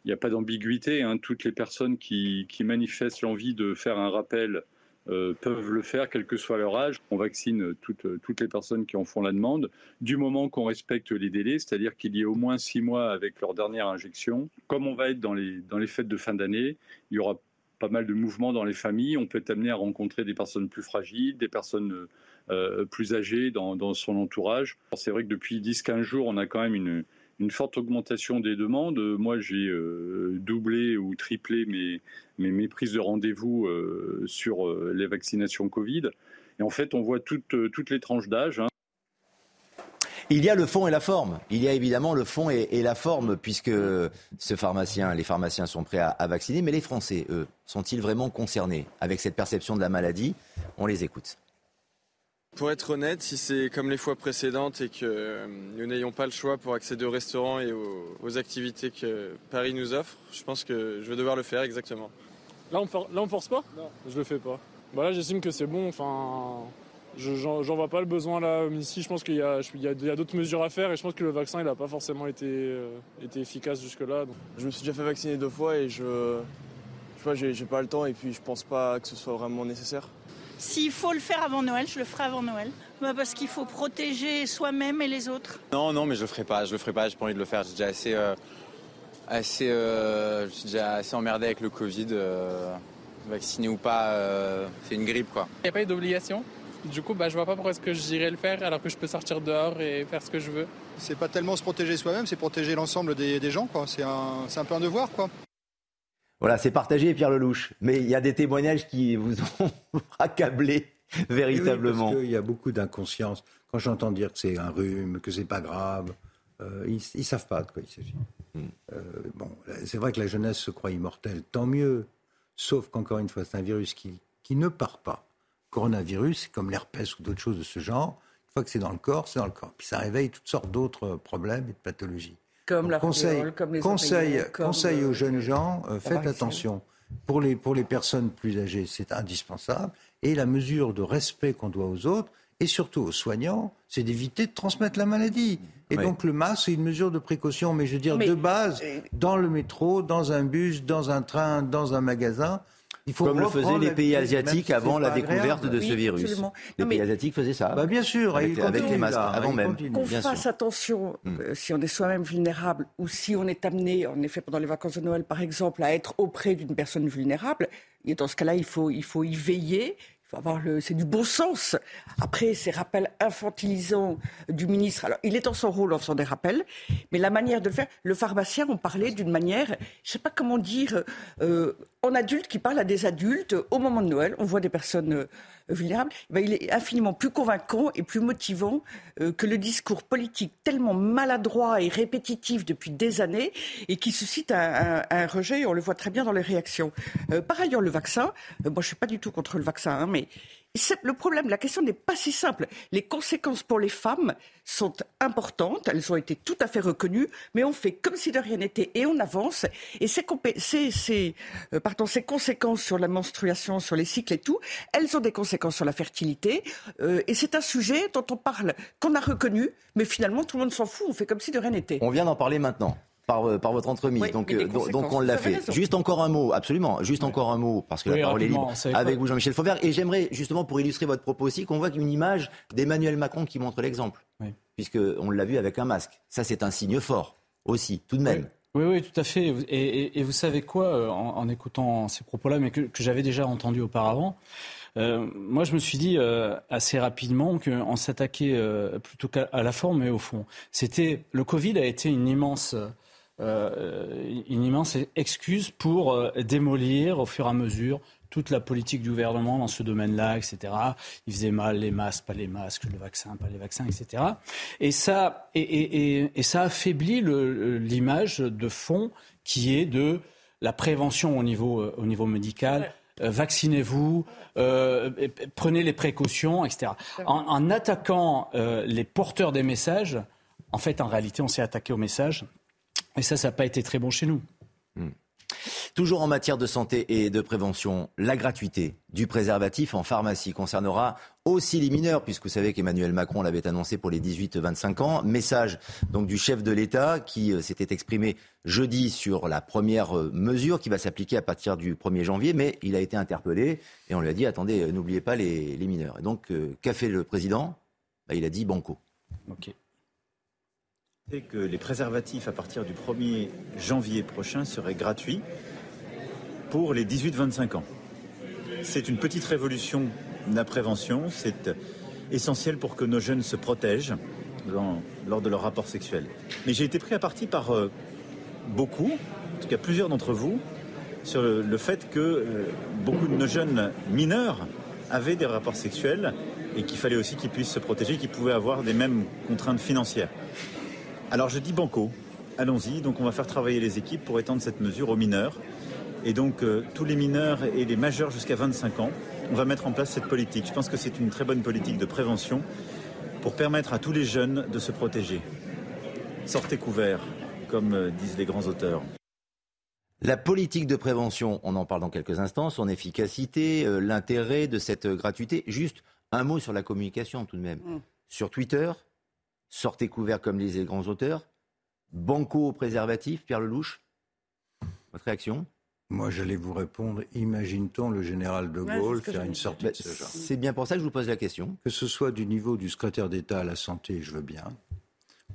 n'y a pas d'ambiguïté. hein. Toutes les personnes qui, manifestent l'envie de faire un rappel euh, peuvent le faire, quel que soit leur âge. On vaccine toutes, les personnes qui en font la demande, du moment qu'on respecte les délais, c'est-à-dire qu'il y ait au moins six mois avec leur dernière injection. Comme on va être dans les, fêtes de fin d'année, il y aura pas mal de mouvements dans les familles. On peut être amené à rencontrer des personnes plus fragiles, des personnes euh, plus âgées dans son entourage. C'est vrai que depuis 10-15 jours, on a quand même une, une forte augmentation des demandes. Moi, j'ai euh, doublé ou triplé mes, mes, prises de rendez-vous euh, sur euh, les vaccinations Covid. Et en fait, on voit toutes, toutes les tranches d'âge. Hein. Il y a le fond et la forme. Il y a évidemment le fond et, la forme, puisque ce pharmacien, les pharmaciens sont prêts à vacciner. Mais les Français, eux, sont-ils vraiment concernés avec cette perception de la maladie? On les écoute. Pour être honnête, si c'est comme les fois précédentes et que euh, nous n'ayons pas le choix pour accéder au restaurant et aux, aux, activités que Paris nous offre, je pense que je vais devoir le faire exactement. Là, on, for là, on force pas? Non. Je le fais pas. Bah là, j'estime que c'est bon. Enfin, j'en vois pas le besoin là. Ici, je pense qu'il y a, a, a d'autres mesures à faire et je pense que le vaccin, il n'a pas forcément été, euh, été efficace jusque-là. Je me suis déjà fait vacciner deux fois et je, je vois, j'ai pas le temps et puis je pense pas que ce soit vraiment nécessaire. S'il faut le faire avant Noël, je le ferai avant Noël. Bah parce qu'il faut protéger soi-même et les autres. Non, non, mais je le ferai pas. Je le ferai pas. J'ai pas envie de le faire. J'ai déjà assez, euh, assez, euh, je suis déjà assez emmerdé avec le Covid. Euh, vacciné ou pas, euh, c'est une grippe, quoi. Il n'y a pas eu d'obligation. Du coup, bah, je vois pas pourquoi est-ce que j'irais le faire alors que je peux sortir dehors et faire ce que je veux. C'est pas tellement se protéger soi-même, c'est protéger l'ensemble des, des, gens, quoi. C'est un, un peu un devoir, quoi. Voilà, c'est partagé, Pierre Lelouch. Mais il y a des témoignages qui vous ont accablé véritablement. Oui, parce qu'il y a beaucoup d'inconscience. Quand j'entends dire que c'est un rhume, que c'est pas grave, euh, ils, ne savent pas de quoi il s'agit. Mm. Euh, bon, c'est vrai que la jeunesse se croit immortelle, tant mieux. Sauf qu'encore une fois, c'est un virus qui, qui ne part pas. Coronavirus, comme l'herpès ou d'autres choses de ce genre. Une fois que c'est dans le corps, c'est dans le corps. Puis ça réveille toutes sortes d'autres problèmes et de pathologies. Comme la conseil, comme les conseil, comme conseil aux jeunes gens, euh, faites attention. Pour les, pour les personnes plus âgées, c'est indispensable. Et la mesure de respect qu'on doit aux autres, et surtout aux soignants, c'est d'éviter de transmettre la maladie. Et oui. donc le masque, c'est une mesure de précaution, mais je veux dire, mais, de base, euh... dans le métro, dans un bus, dans un train, dans un magasin, il faut Comme le faisaient les pays asiatiques avant la découverte agréable. de ce oui, virus. Absolument. Les non, pays mais... asiatiques faisaient ça. Bah bien sûr, avec, avec les masques là, avant même. Qu'on fasse sûr. attention mmh. euh, si on est soi-même vulnérable ou si on est amené, en effet, pendant les vacances de Noël, par exemple, à être auprès d'une personne vulnérable. Et dans ce cas-là, il faut, il faut y veiller. Il faut avoir le, c'est du bon sens. Après, ces rappels infantilisants du ministre, alors il est dans son rôle en faisant des rappels, mais la manière de le faire, le pharmacien on parlait d'une manière, je ne sais pas comment dire, euh, en adulte qui parle à des adultes au moment de Noël, on voit des personnes euh, vulnérables, ben, il est infiniment plus convaincant et plus motivant euh, que le discours politique tellement maladroit et répétitif depuis des années et qui suscite un, rejet, on le voit très bien dans les réactions. Euh, par ailleurs, le vaccin, je ne suis pas du tout contre le vaccin, hein, mais le problème, la question n'est pas si simple. Les conséquences pour les femmes sont importantes, elles ont été tout à fait reconnues, mais on fait comme si de rien n'était et on avance. Et ces, ces, euh, ces conséquences sur la menstruation, sur les cycles et tout, elles ont des conséquences sur la fertilité. Euh, et c'est un sujet dont on parle, qu'on a reconnu, mais finalement tout le monde s'en fout, on fait comme si de rien n'était. On vient d'en parler maintenant. Par, par, votre entremise. Oui, donc, euh, donc on l'a fait. Juste encore un mot, absolument. Juste encore un mot, parce que oui, la parole est libre, avec vous, Jean-Michel Fauvert. Et j'aimerais, justement, pour illustrer votre propos aussi, qu'on voit une image d'Emmanuel Macron qui montre l'exemple. Oui. Puisqu'on l'a vu avec un masque. Ça, c'est un signe fort aussi, tout de même. Oui, oui, tout à fait. Et, et, et vous savez quoi, en, en écoutant ces propos-là, mais que, que j'avais déjà entendu auparavant, euh, moi, je me suis dit euh, assez rapidement qu'on s'attaquait euh, plutôt qu'à la forme, mais au fond. C'était le Covid a été une immense euh, une immense excuse pour euh, démolir au fur et à mesure toute la politique du gouvernement dans ce domaine-là, etc. Il faisait mal les masques, pas les masques, le vaccin, pas les vaccins, etc. Et ça, et, et, et ça affaiblit l'image de fond qui est de la prévention au niveau, euh, au niveau médical. Euh, vaccinez-vous, euh, prenez les précautions, etc. En, en attaquant euh, les porteurs des messages, en fait, en réalité, on s'est attaqué aux messages et ça, ça n'a pas été très bon chez nous. Hmm. Toujours en matière de santé et de prévention, la gratuité du préservatif en pharmacie concernera aussi les mineurs, puisque vous savez qu'Emmanuel Macron l'avait annoncé pour les 18-25 ans. Message donc du chef de l'État qui euh, s'était exprimé jeudi sur la première euh, mesure qui va s'appliquer à partir du 1er janvier, mais il a été interpellé et on lui a dit attendez, euh, n'oubliez pas les, mineurs. Et donc, qu'a fait le président? Bah, Il a dit banco. Que les préservatifs à partir du 1er janvier prochain seraient gratuits pour les 18-25 ans. C'est une petite révolution de la prévention, c'est essentiel pour que nos jeunes se protègent lors de leur rapport sexuel. Mais j'ai été pris à partie par euh, beaucoup, en tout cas plusieurs d'entre vous, sur le, fait que euh, beaucoup de nos jeunes mineurs avaient des rapports sexuels et qu'il fallait aussi qu'ils puissent se protéger, qu'ils pouvaient avoir des mêmes contraintes financières. Alors je dis banco, allons-y, donc on va faire travailler les équipes pour étendre cette mesure aux mineurs et donc, euh, tous les mineurs et les majeurs jusqu'à 25 ans, on va mettre en place cette politique. Je pense que c'est une très bonne politique de prévention pour permettre à tous les jeunes de se protéger. Sortez couverts, comme euh, disent les grands auteurs. La politique de prévention, on en parle dans quelques instants, son efficacité, euh, l'intérêt de cette gratuité. Juste un mot sur la communication tout de même. Mm. Sur Twitter, sortez couverts comme les grands auteurs. Banco au préservatif, Pierre Lelouch. Votre réaction? Moi, j'allais vous répondre, imagine-t-on le général de Gaulle faire une sortie de ce genre? C'est bien pour ça que je vous pose la question. Que ce soit du niveau du secrétaire d'État à la santé, je veux bien,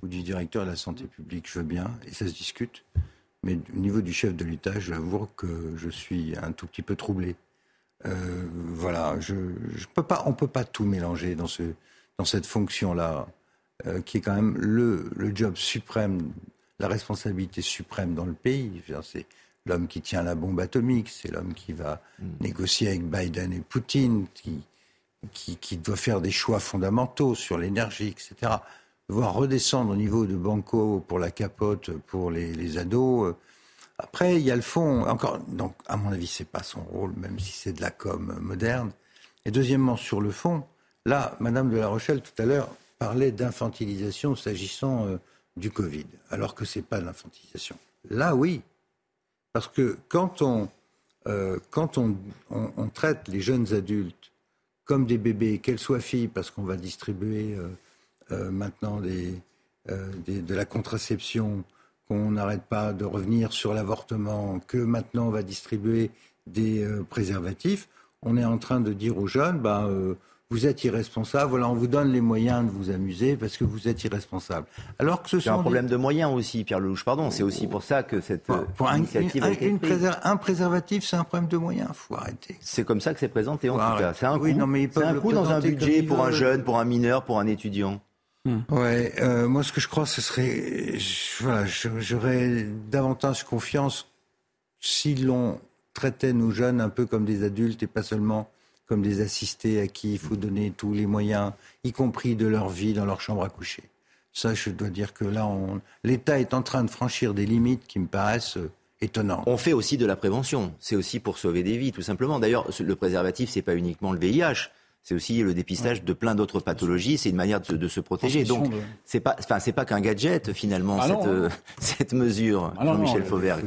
ou du directeur de la santé publique, je veux bien, et ça se discute. Mais au niveau du chef de l'État, j'avoue que je suis un tout petit peu troublé. Euh, voilà, je, je, peux pas, on ne peut pas tout mélanger dans, ce, dans cette fonction-là, euh, qui est quand même le, le job suprême, la responsabilité suprême dans le pays. C'est l'homme qui tient la bombe atomique, c'est l'homme qui va hmm. négocier avec Biden et Poutine, qui, qui, doit faire des choix fondamentaux sur l'énergie, etc. Voir redescendre au niveau de Banco pour la capote, pour les, ados. Après, il y a le fond. Encore, donc, à mon avis, c'est pas son rôle, même si c'est de la com moderne. Et deuxièmement, sur le fond, là, Madame de La Rochelle tout à l'heure parlait d'infantilisation s'agissant euh, du Covid, alors que c'est pas de l'infantilisation. Là, oui, parce que quand on, euh, quand on, on, traite les jeunes adultes comme des bébés, qu'elles soient filles, parce qu'on va distribuer euh, maintenant de la contraception, qu'on n'arrête pas de revenir sur l'avortement, que maintenant on va distribuer des préservatifs, on est en train de dire aux jeunes, bah, vous êtes irresponsable, voilà, on vous donne les moyens de vous amuser parce que vous êtes irresponsable. Alors que ce c'est un problème de moyens aussi, Pierre Lelouch, pardon. C'est aussi pour ça que cette pour, initiative un, une, un préservatif, c'est un problème de moyens. Faut arrêter. C'est comme ça que c'est présenté en tout cas. C'est un coût. c'est un coût dans un budget pour un jeune, pour un mineur, pour un étudiant. Hmm. Ouais, euh, moi ce que je crois, ce serait, voilà, j'aurais davantage confiance si l'on traitait nos jeunes un peu comme des adultes et pas seulement comme des assistés à qui il faut donner tous les moyens, y compris de leur vie dans leur chambre à coucher. Ça, je dois dire que là, l'État est en train de franchir des limites qui me paraissent euh, étonnantes. On fait aussi de la prévention. C'est aussi pour sauver des vies, tout simplement. D'ailleurs, le préservatif, c'est pas uniquement le VIH c'est aussi le dépistage de plein d'autres pathologies. C'est une manière de, se protéger. Donc, c'est pas, enfin, c'est pas qu'un gadget finalement ah cette, euh, cette mesure, ah Jean-Michel Fauvergue.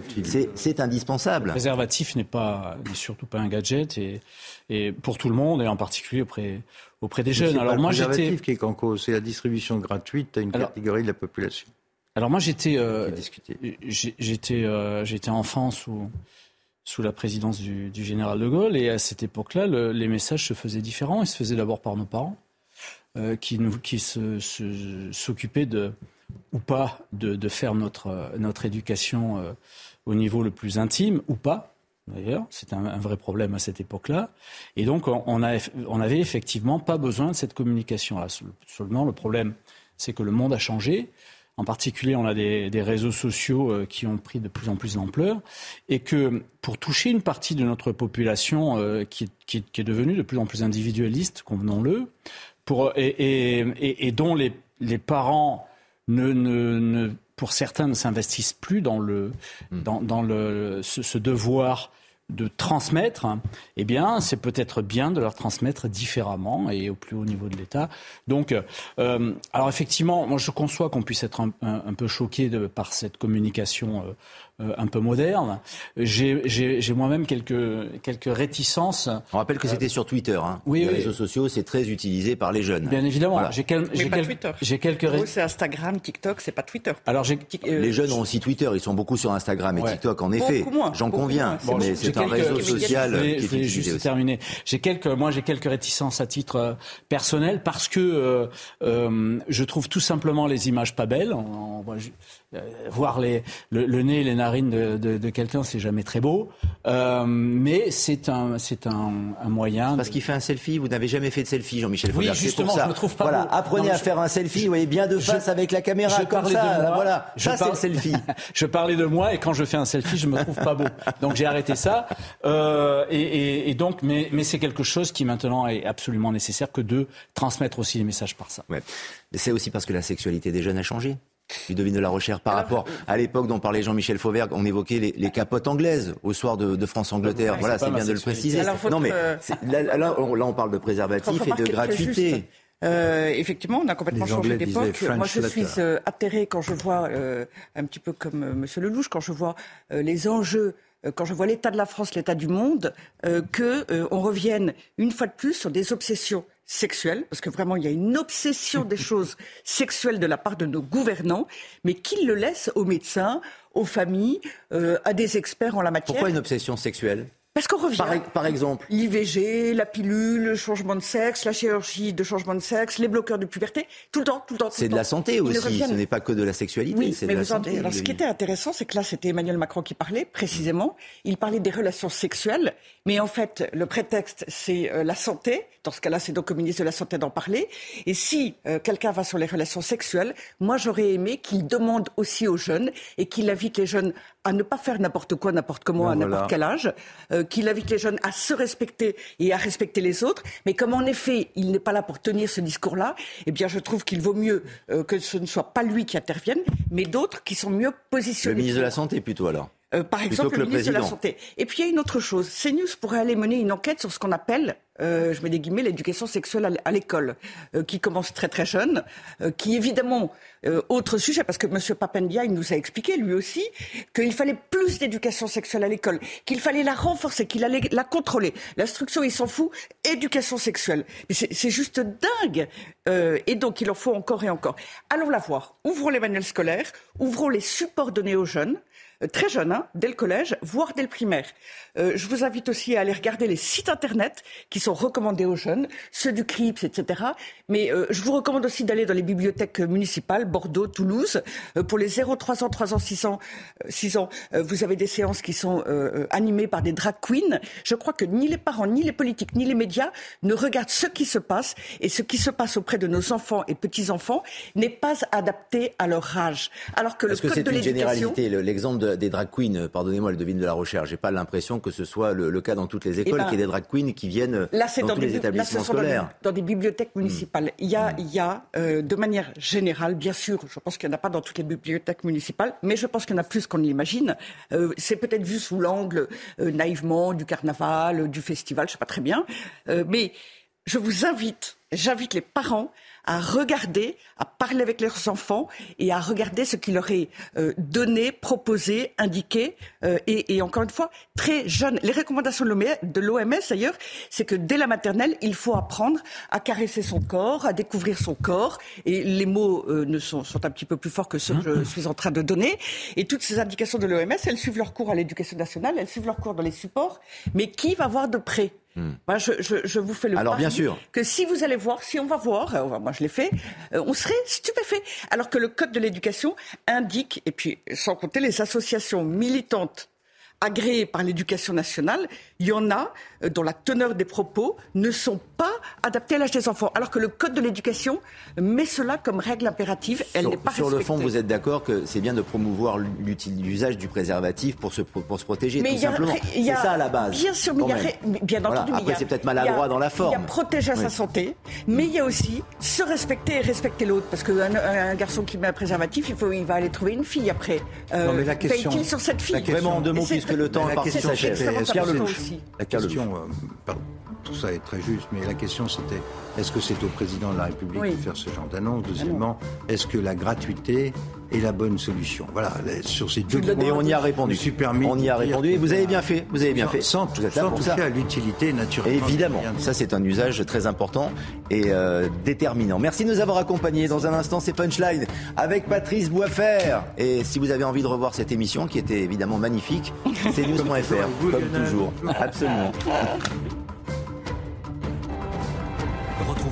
C'est indispensable. Le préservatif n'est pas, n'est surtout pas un gadget et, et pour tout le monde et en particulier auprès auprès des jeunes. Alors moi, j'étais. préservatif qui est en cause, c'est la distribution gratuite à une catégorie de la population. Alors moi, j'étais, euh, j'étais, euh, j'étais enfant sous sous la présidence du, général de Gaulle. Et à cette époque-là, les messages se faisaient différents. Ils se faisaient d'abord par nos parents, euh, qui, nous, qui s'occupaient de ou pas de, faire notre, notre éducation euh, au niveau le plus intime, ou pas. D'ailleurs, c'est un, vrai problème à cette époque-là. Et donc, on, on, on avait effectivement pas besoin de cette communication-là. Seulement, le problème, c'est que le monde a changé. En particulier, on a des, réseaux sociaux euh, qui ont pris de plus en plus d'ampleur et que pour toucher une partie de notre population euh, qui, est devenue de plus en plus individualiste, convenons-le, et, dont les, parents pour certains ne s'investissent plus dans, le, hmm. dans, ce, devoir de transmettre, eh bien, c'est peut-être bien de leur transmettre différemment et au plus haut niveau de l'État. Donc, euh, alors effectivement, moi je conçois qu'on puisse être un, peu choqué par cette communication euh, un peu moderne. J'ai moi-même quelques, quelques réticences. On rappelle que c'était sur Twitter. Hein. Oui, les réseaux sociaux, c'est très utilisé par les jeunes. Bien évidemment. J'ai quel, J'ai quelques. C'est Instagram, TikTok, c'est pas Twitter. Alors, euh, les jeunes ont aussi Twitter. Ils sont beaucoup sur Instagram et TikTok, en effet. J'en conviens. mais c'est un réseau social qui est utilisé juste terminer. J'ai quelques, moi, j'ai quelques réticences à titre euh, personnel parce que je trouve tout simplement les images pas belles. On, on, euh, voir les, le, nez et les narines de, de, de quelqu'un, c'est jamais très beau. Euh, mais c'est un, c'est un, un moyen. Parce qu'il fait un selfie. Vous n'avez jamais fait de selfie, Jean-Michel Oui, justement, pour ça. je me trouve pas Voilà, beau. apprenez à faire un selfie. vous voyez bien de face avec la caméra. Je comme ça, de moi, voilà. Je ça, c'est le selfie. je parlais de moi et quand je fais un selfie, je me trouve pas beau. Donc j'ai arrêté ça. Euh, et, et, et, donc, mais, mais c'est quelque chose qui maintenant est absolument nécessaire que de transmettre aussi les messages par ça. Ouais. C'est aussi parce que la sexualité des jeunes a changé. Ludovine de la Recherche, par rapport à l'époque dont parlait Jean-Michel Fauvergue, on évoquait les, les, capotes anglaises au soir de, de France-Angleterre. voilà, c'est bien de le préciser. non, mais là, là, on, là, on parle de préservatif et de gratuité. Euh, effectivement, on a complètement changé d'époque. Moi, je suis euh, atterrée quand je vois, euh, un petit peu comme euh, Monsieur Lelouch, quand je vois euh, les enjeux euh, quand je vois l'état de la France, l'état du monde, euh, que on revienne une fois de plus sur des obsessions sexuelle, parce que vraiment il y a une obsession des choses sexuelles de la part de nos gouvernants, mais qu'ils le laissent aux médecins, aux familles, euh, à des experts en la matière. Pourquoi une obsession sexuelle? Parce qu'on revient. Par, par exemple L'IVG, la pilule, le changement de sexe, la chirurgie de changement de sexe, les bloqueurs de puberté, tout le temps, tout le temps. C'est de la santé aussi, ce n'est pas que de la sexualité, oui, c'est de la santé. Alors ce qui était intéressant, c'est que là, c'était Emmanuel Macron qui parlait, précisément. Il parlait des relations sexuelles, mais en fait, le prétexte, c'est euh, la santé. Dans ce cas-là, c'est donc au ministre de la Santé d'en parler. Et si euh, quelqu'un va sur les relations sexuelles, moi, j'aurais aimé qu'il demande aussi aux jeunes et qu'il invite les jeunes à ne pas faire n'importe quoi, n'importe comment, ben à n'importe quel âge, euh, qu'il invite les jeunes à se respecter et à respecter les autres. Mais comme en effet, il n'est pas là pour tenir ce discours-là, eh bien, je trouve qu'il vaut mieux euh, que ce ne soit pas lui qui intervienne, mais d'autres qui sont mieux positionnés. Le ministre de la Santé, plutôt alors. Euh, par exemple, le, ministre de la Santé. Et puis il y a une autre chose. CNews pourrait aller mener une enquête sur ce qu'on appelle, euh, je mets des guillemets, l'éducation sexuelle à l'école, euh, qui commence très très jeune, euh, qui évidemment, euh, autre sujet, parce que M. Papendia, il nous a expliqué lui aussi qu'il fallait plus d'éducation sexuelle à l'école, qu'il fallait la renforcer, qu'il allait la contrôler. L'instruction, il s'en fout, éducation sexuelle. Mais c'est juste dingue. Euh, et donc il en faut encore et encore. Allons la voir. Ouvrons les manuels scolaires, ouvrons les supports donnés aux jeunes très jeunes, hein, dès le collège, voire dès le primaire. Euh, je vous invite aussi à aller regarder les sites internet qui sont recommandés aux jeunes, ceux du CRIPS, etc. Mais euh, je vous recommande aussi d'aller dans les bibliothèques municipales, Bordeaux, Toulouse. Euh, pour les 0-3 ans, 3 ans, 6 ans, 6 ans vous avez des séances qui sont animées par des drag queens. Je crois que ni les parents, ni les politiques, ni les médias ne regardent ce qui se passe. Et ce qui se passe auprès de nos enfants et petits-enfants n'est pas adapté à leur âge. Alors que le Est-ce que code c'est de une généralité L'exemple de- des drag queens, pardonnez-moi le devine de la recherche, j'ai pas l'impression que ce soit le, le cas dans toutes les écoles, ben, qu'il y ait des drag queens qui viennent Là, dans, dans, tous des, les là, établissements sont dans scolaires. dans des bibliothèques municipales. Il y a, il y a euh, de manière générale, bien sûr, je pense qu'il n'y en a pas dans toutes les bibliothèques municipales, mais je pense qu'il y en a plus qu'on ne l'imagine. Euh, c'est peut-être vu sous l'angle euh, naïvement du carnaval, du festival, je sais pas très bien. Mais je vous invite, j'invite les parents à regarder, à parler avec leurs enfants et à regarder ce qui leur est euh, donné, proposé, indiqué. euh, et, et encore une fois, très jeune. Les recommandations de l'OMS, de l'OMS, d'ailleurs, c'est que dès la maternelle, il faut apprendre à caresser son corps, à découvrir son corps. Et les mots euh, ne sont, sont un petit peu plus forts que ceux que je suis en train de donner. Et toutes ces indications de l'OMS, elles suivent leur cours à l'éducation nationale, elles suivent leur cours dans les supports. Mais qui va voir de près moi, je, je, je vous fais le Alors, pari bien sûr. que si vous allez voir, si on va voir, euh, moi je l'ai fait, euh, on serait stupéfait. Alors que le code de l'éducation indique, et puis sans compter les associations militantes agréées par l'éducation nationale, il y en a euh, dont la teneur des propos ne sont pas adaptés à l'âge des enfants. Alors que le code de l'éducation met cela comme règle impérative, elle n'est Sur, pas sur le fond, vous êtes d'accord que c'est bien de promouvoir l'usage du préservatif pour se, pour se protéger, Mais tout il y a- simplement. il y C'est a- ça à la base. Bien sûr, mais il y a, mais bien Voilà. entendu. mais Après, il y a- c'est peut-être a- maladroit dans la forme. Il y a protéger à Oui. sa santé, mais il y a aussi se respecter et respecter l'autre. Parce qu'un un garçon qui met un préservatif, il, faut, il va aller trouver une fille après. Euh, Non, mais la question- sur cette fille? la question- Vraiment, en deux mots qui puisque le temps est parti s'achève. Pierre Lelouch. La question, euh, tout ça est très juste, mais la question c'était est-ce que c'est au président de la République de faire ce genre d'annonce? Deuxièmement, est-ce que la gratuité est la bonne solution? Voilà, sur ces deux points. Et on y a répondu. On y a répondu et vous avez bien fait. Vous avez bien fait. Sans, tout sans toucher à l'utilité naturelle. Évidemment, ça c'est un usage très important et euh, déterminant. Merci de nous avoir accompagnés. Dans un instant, c'est Punchline avec Patrice Boisfer. Et si vous avez envie de revoir cette émission, qui était évidemment magnifique, c'est news.fr, comme toujours. Absolument.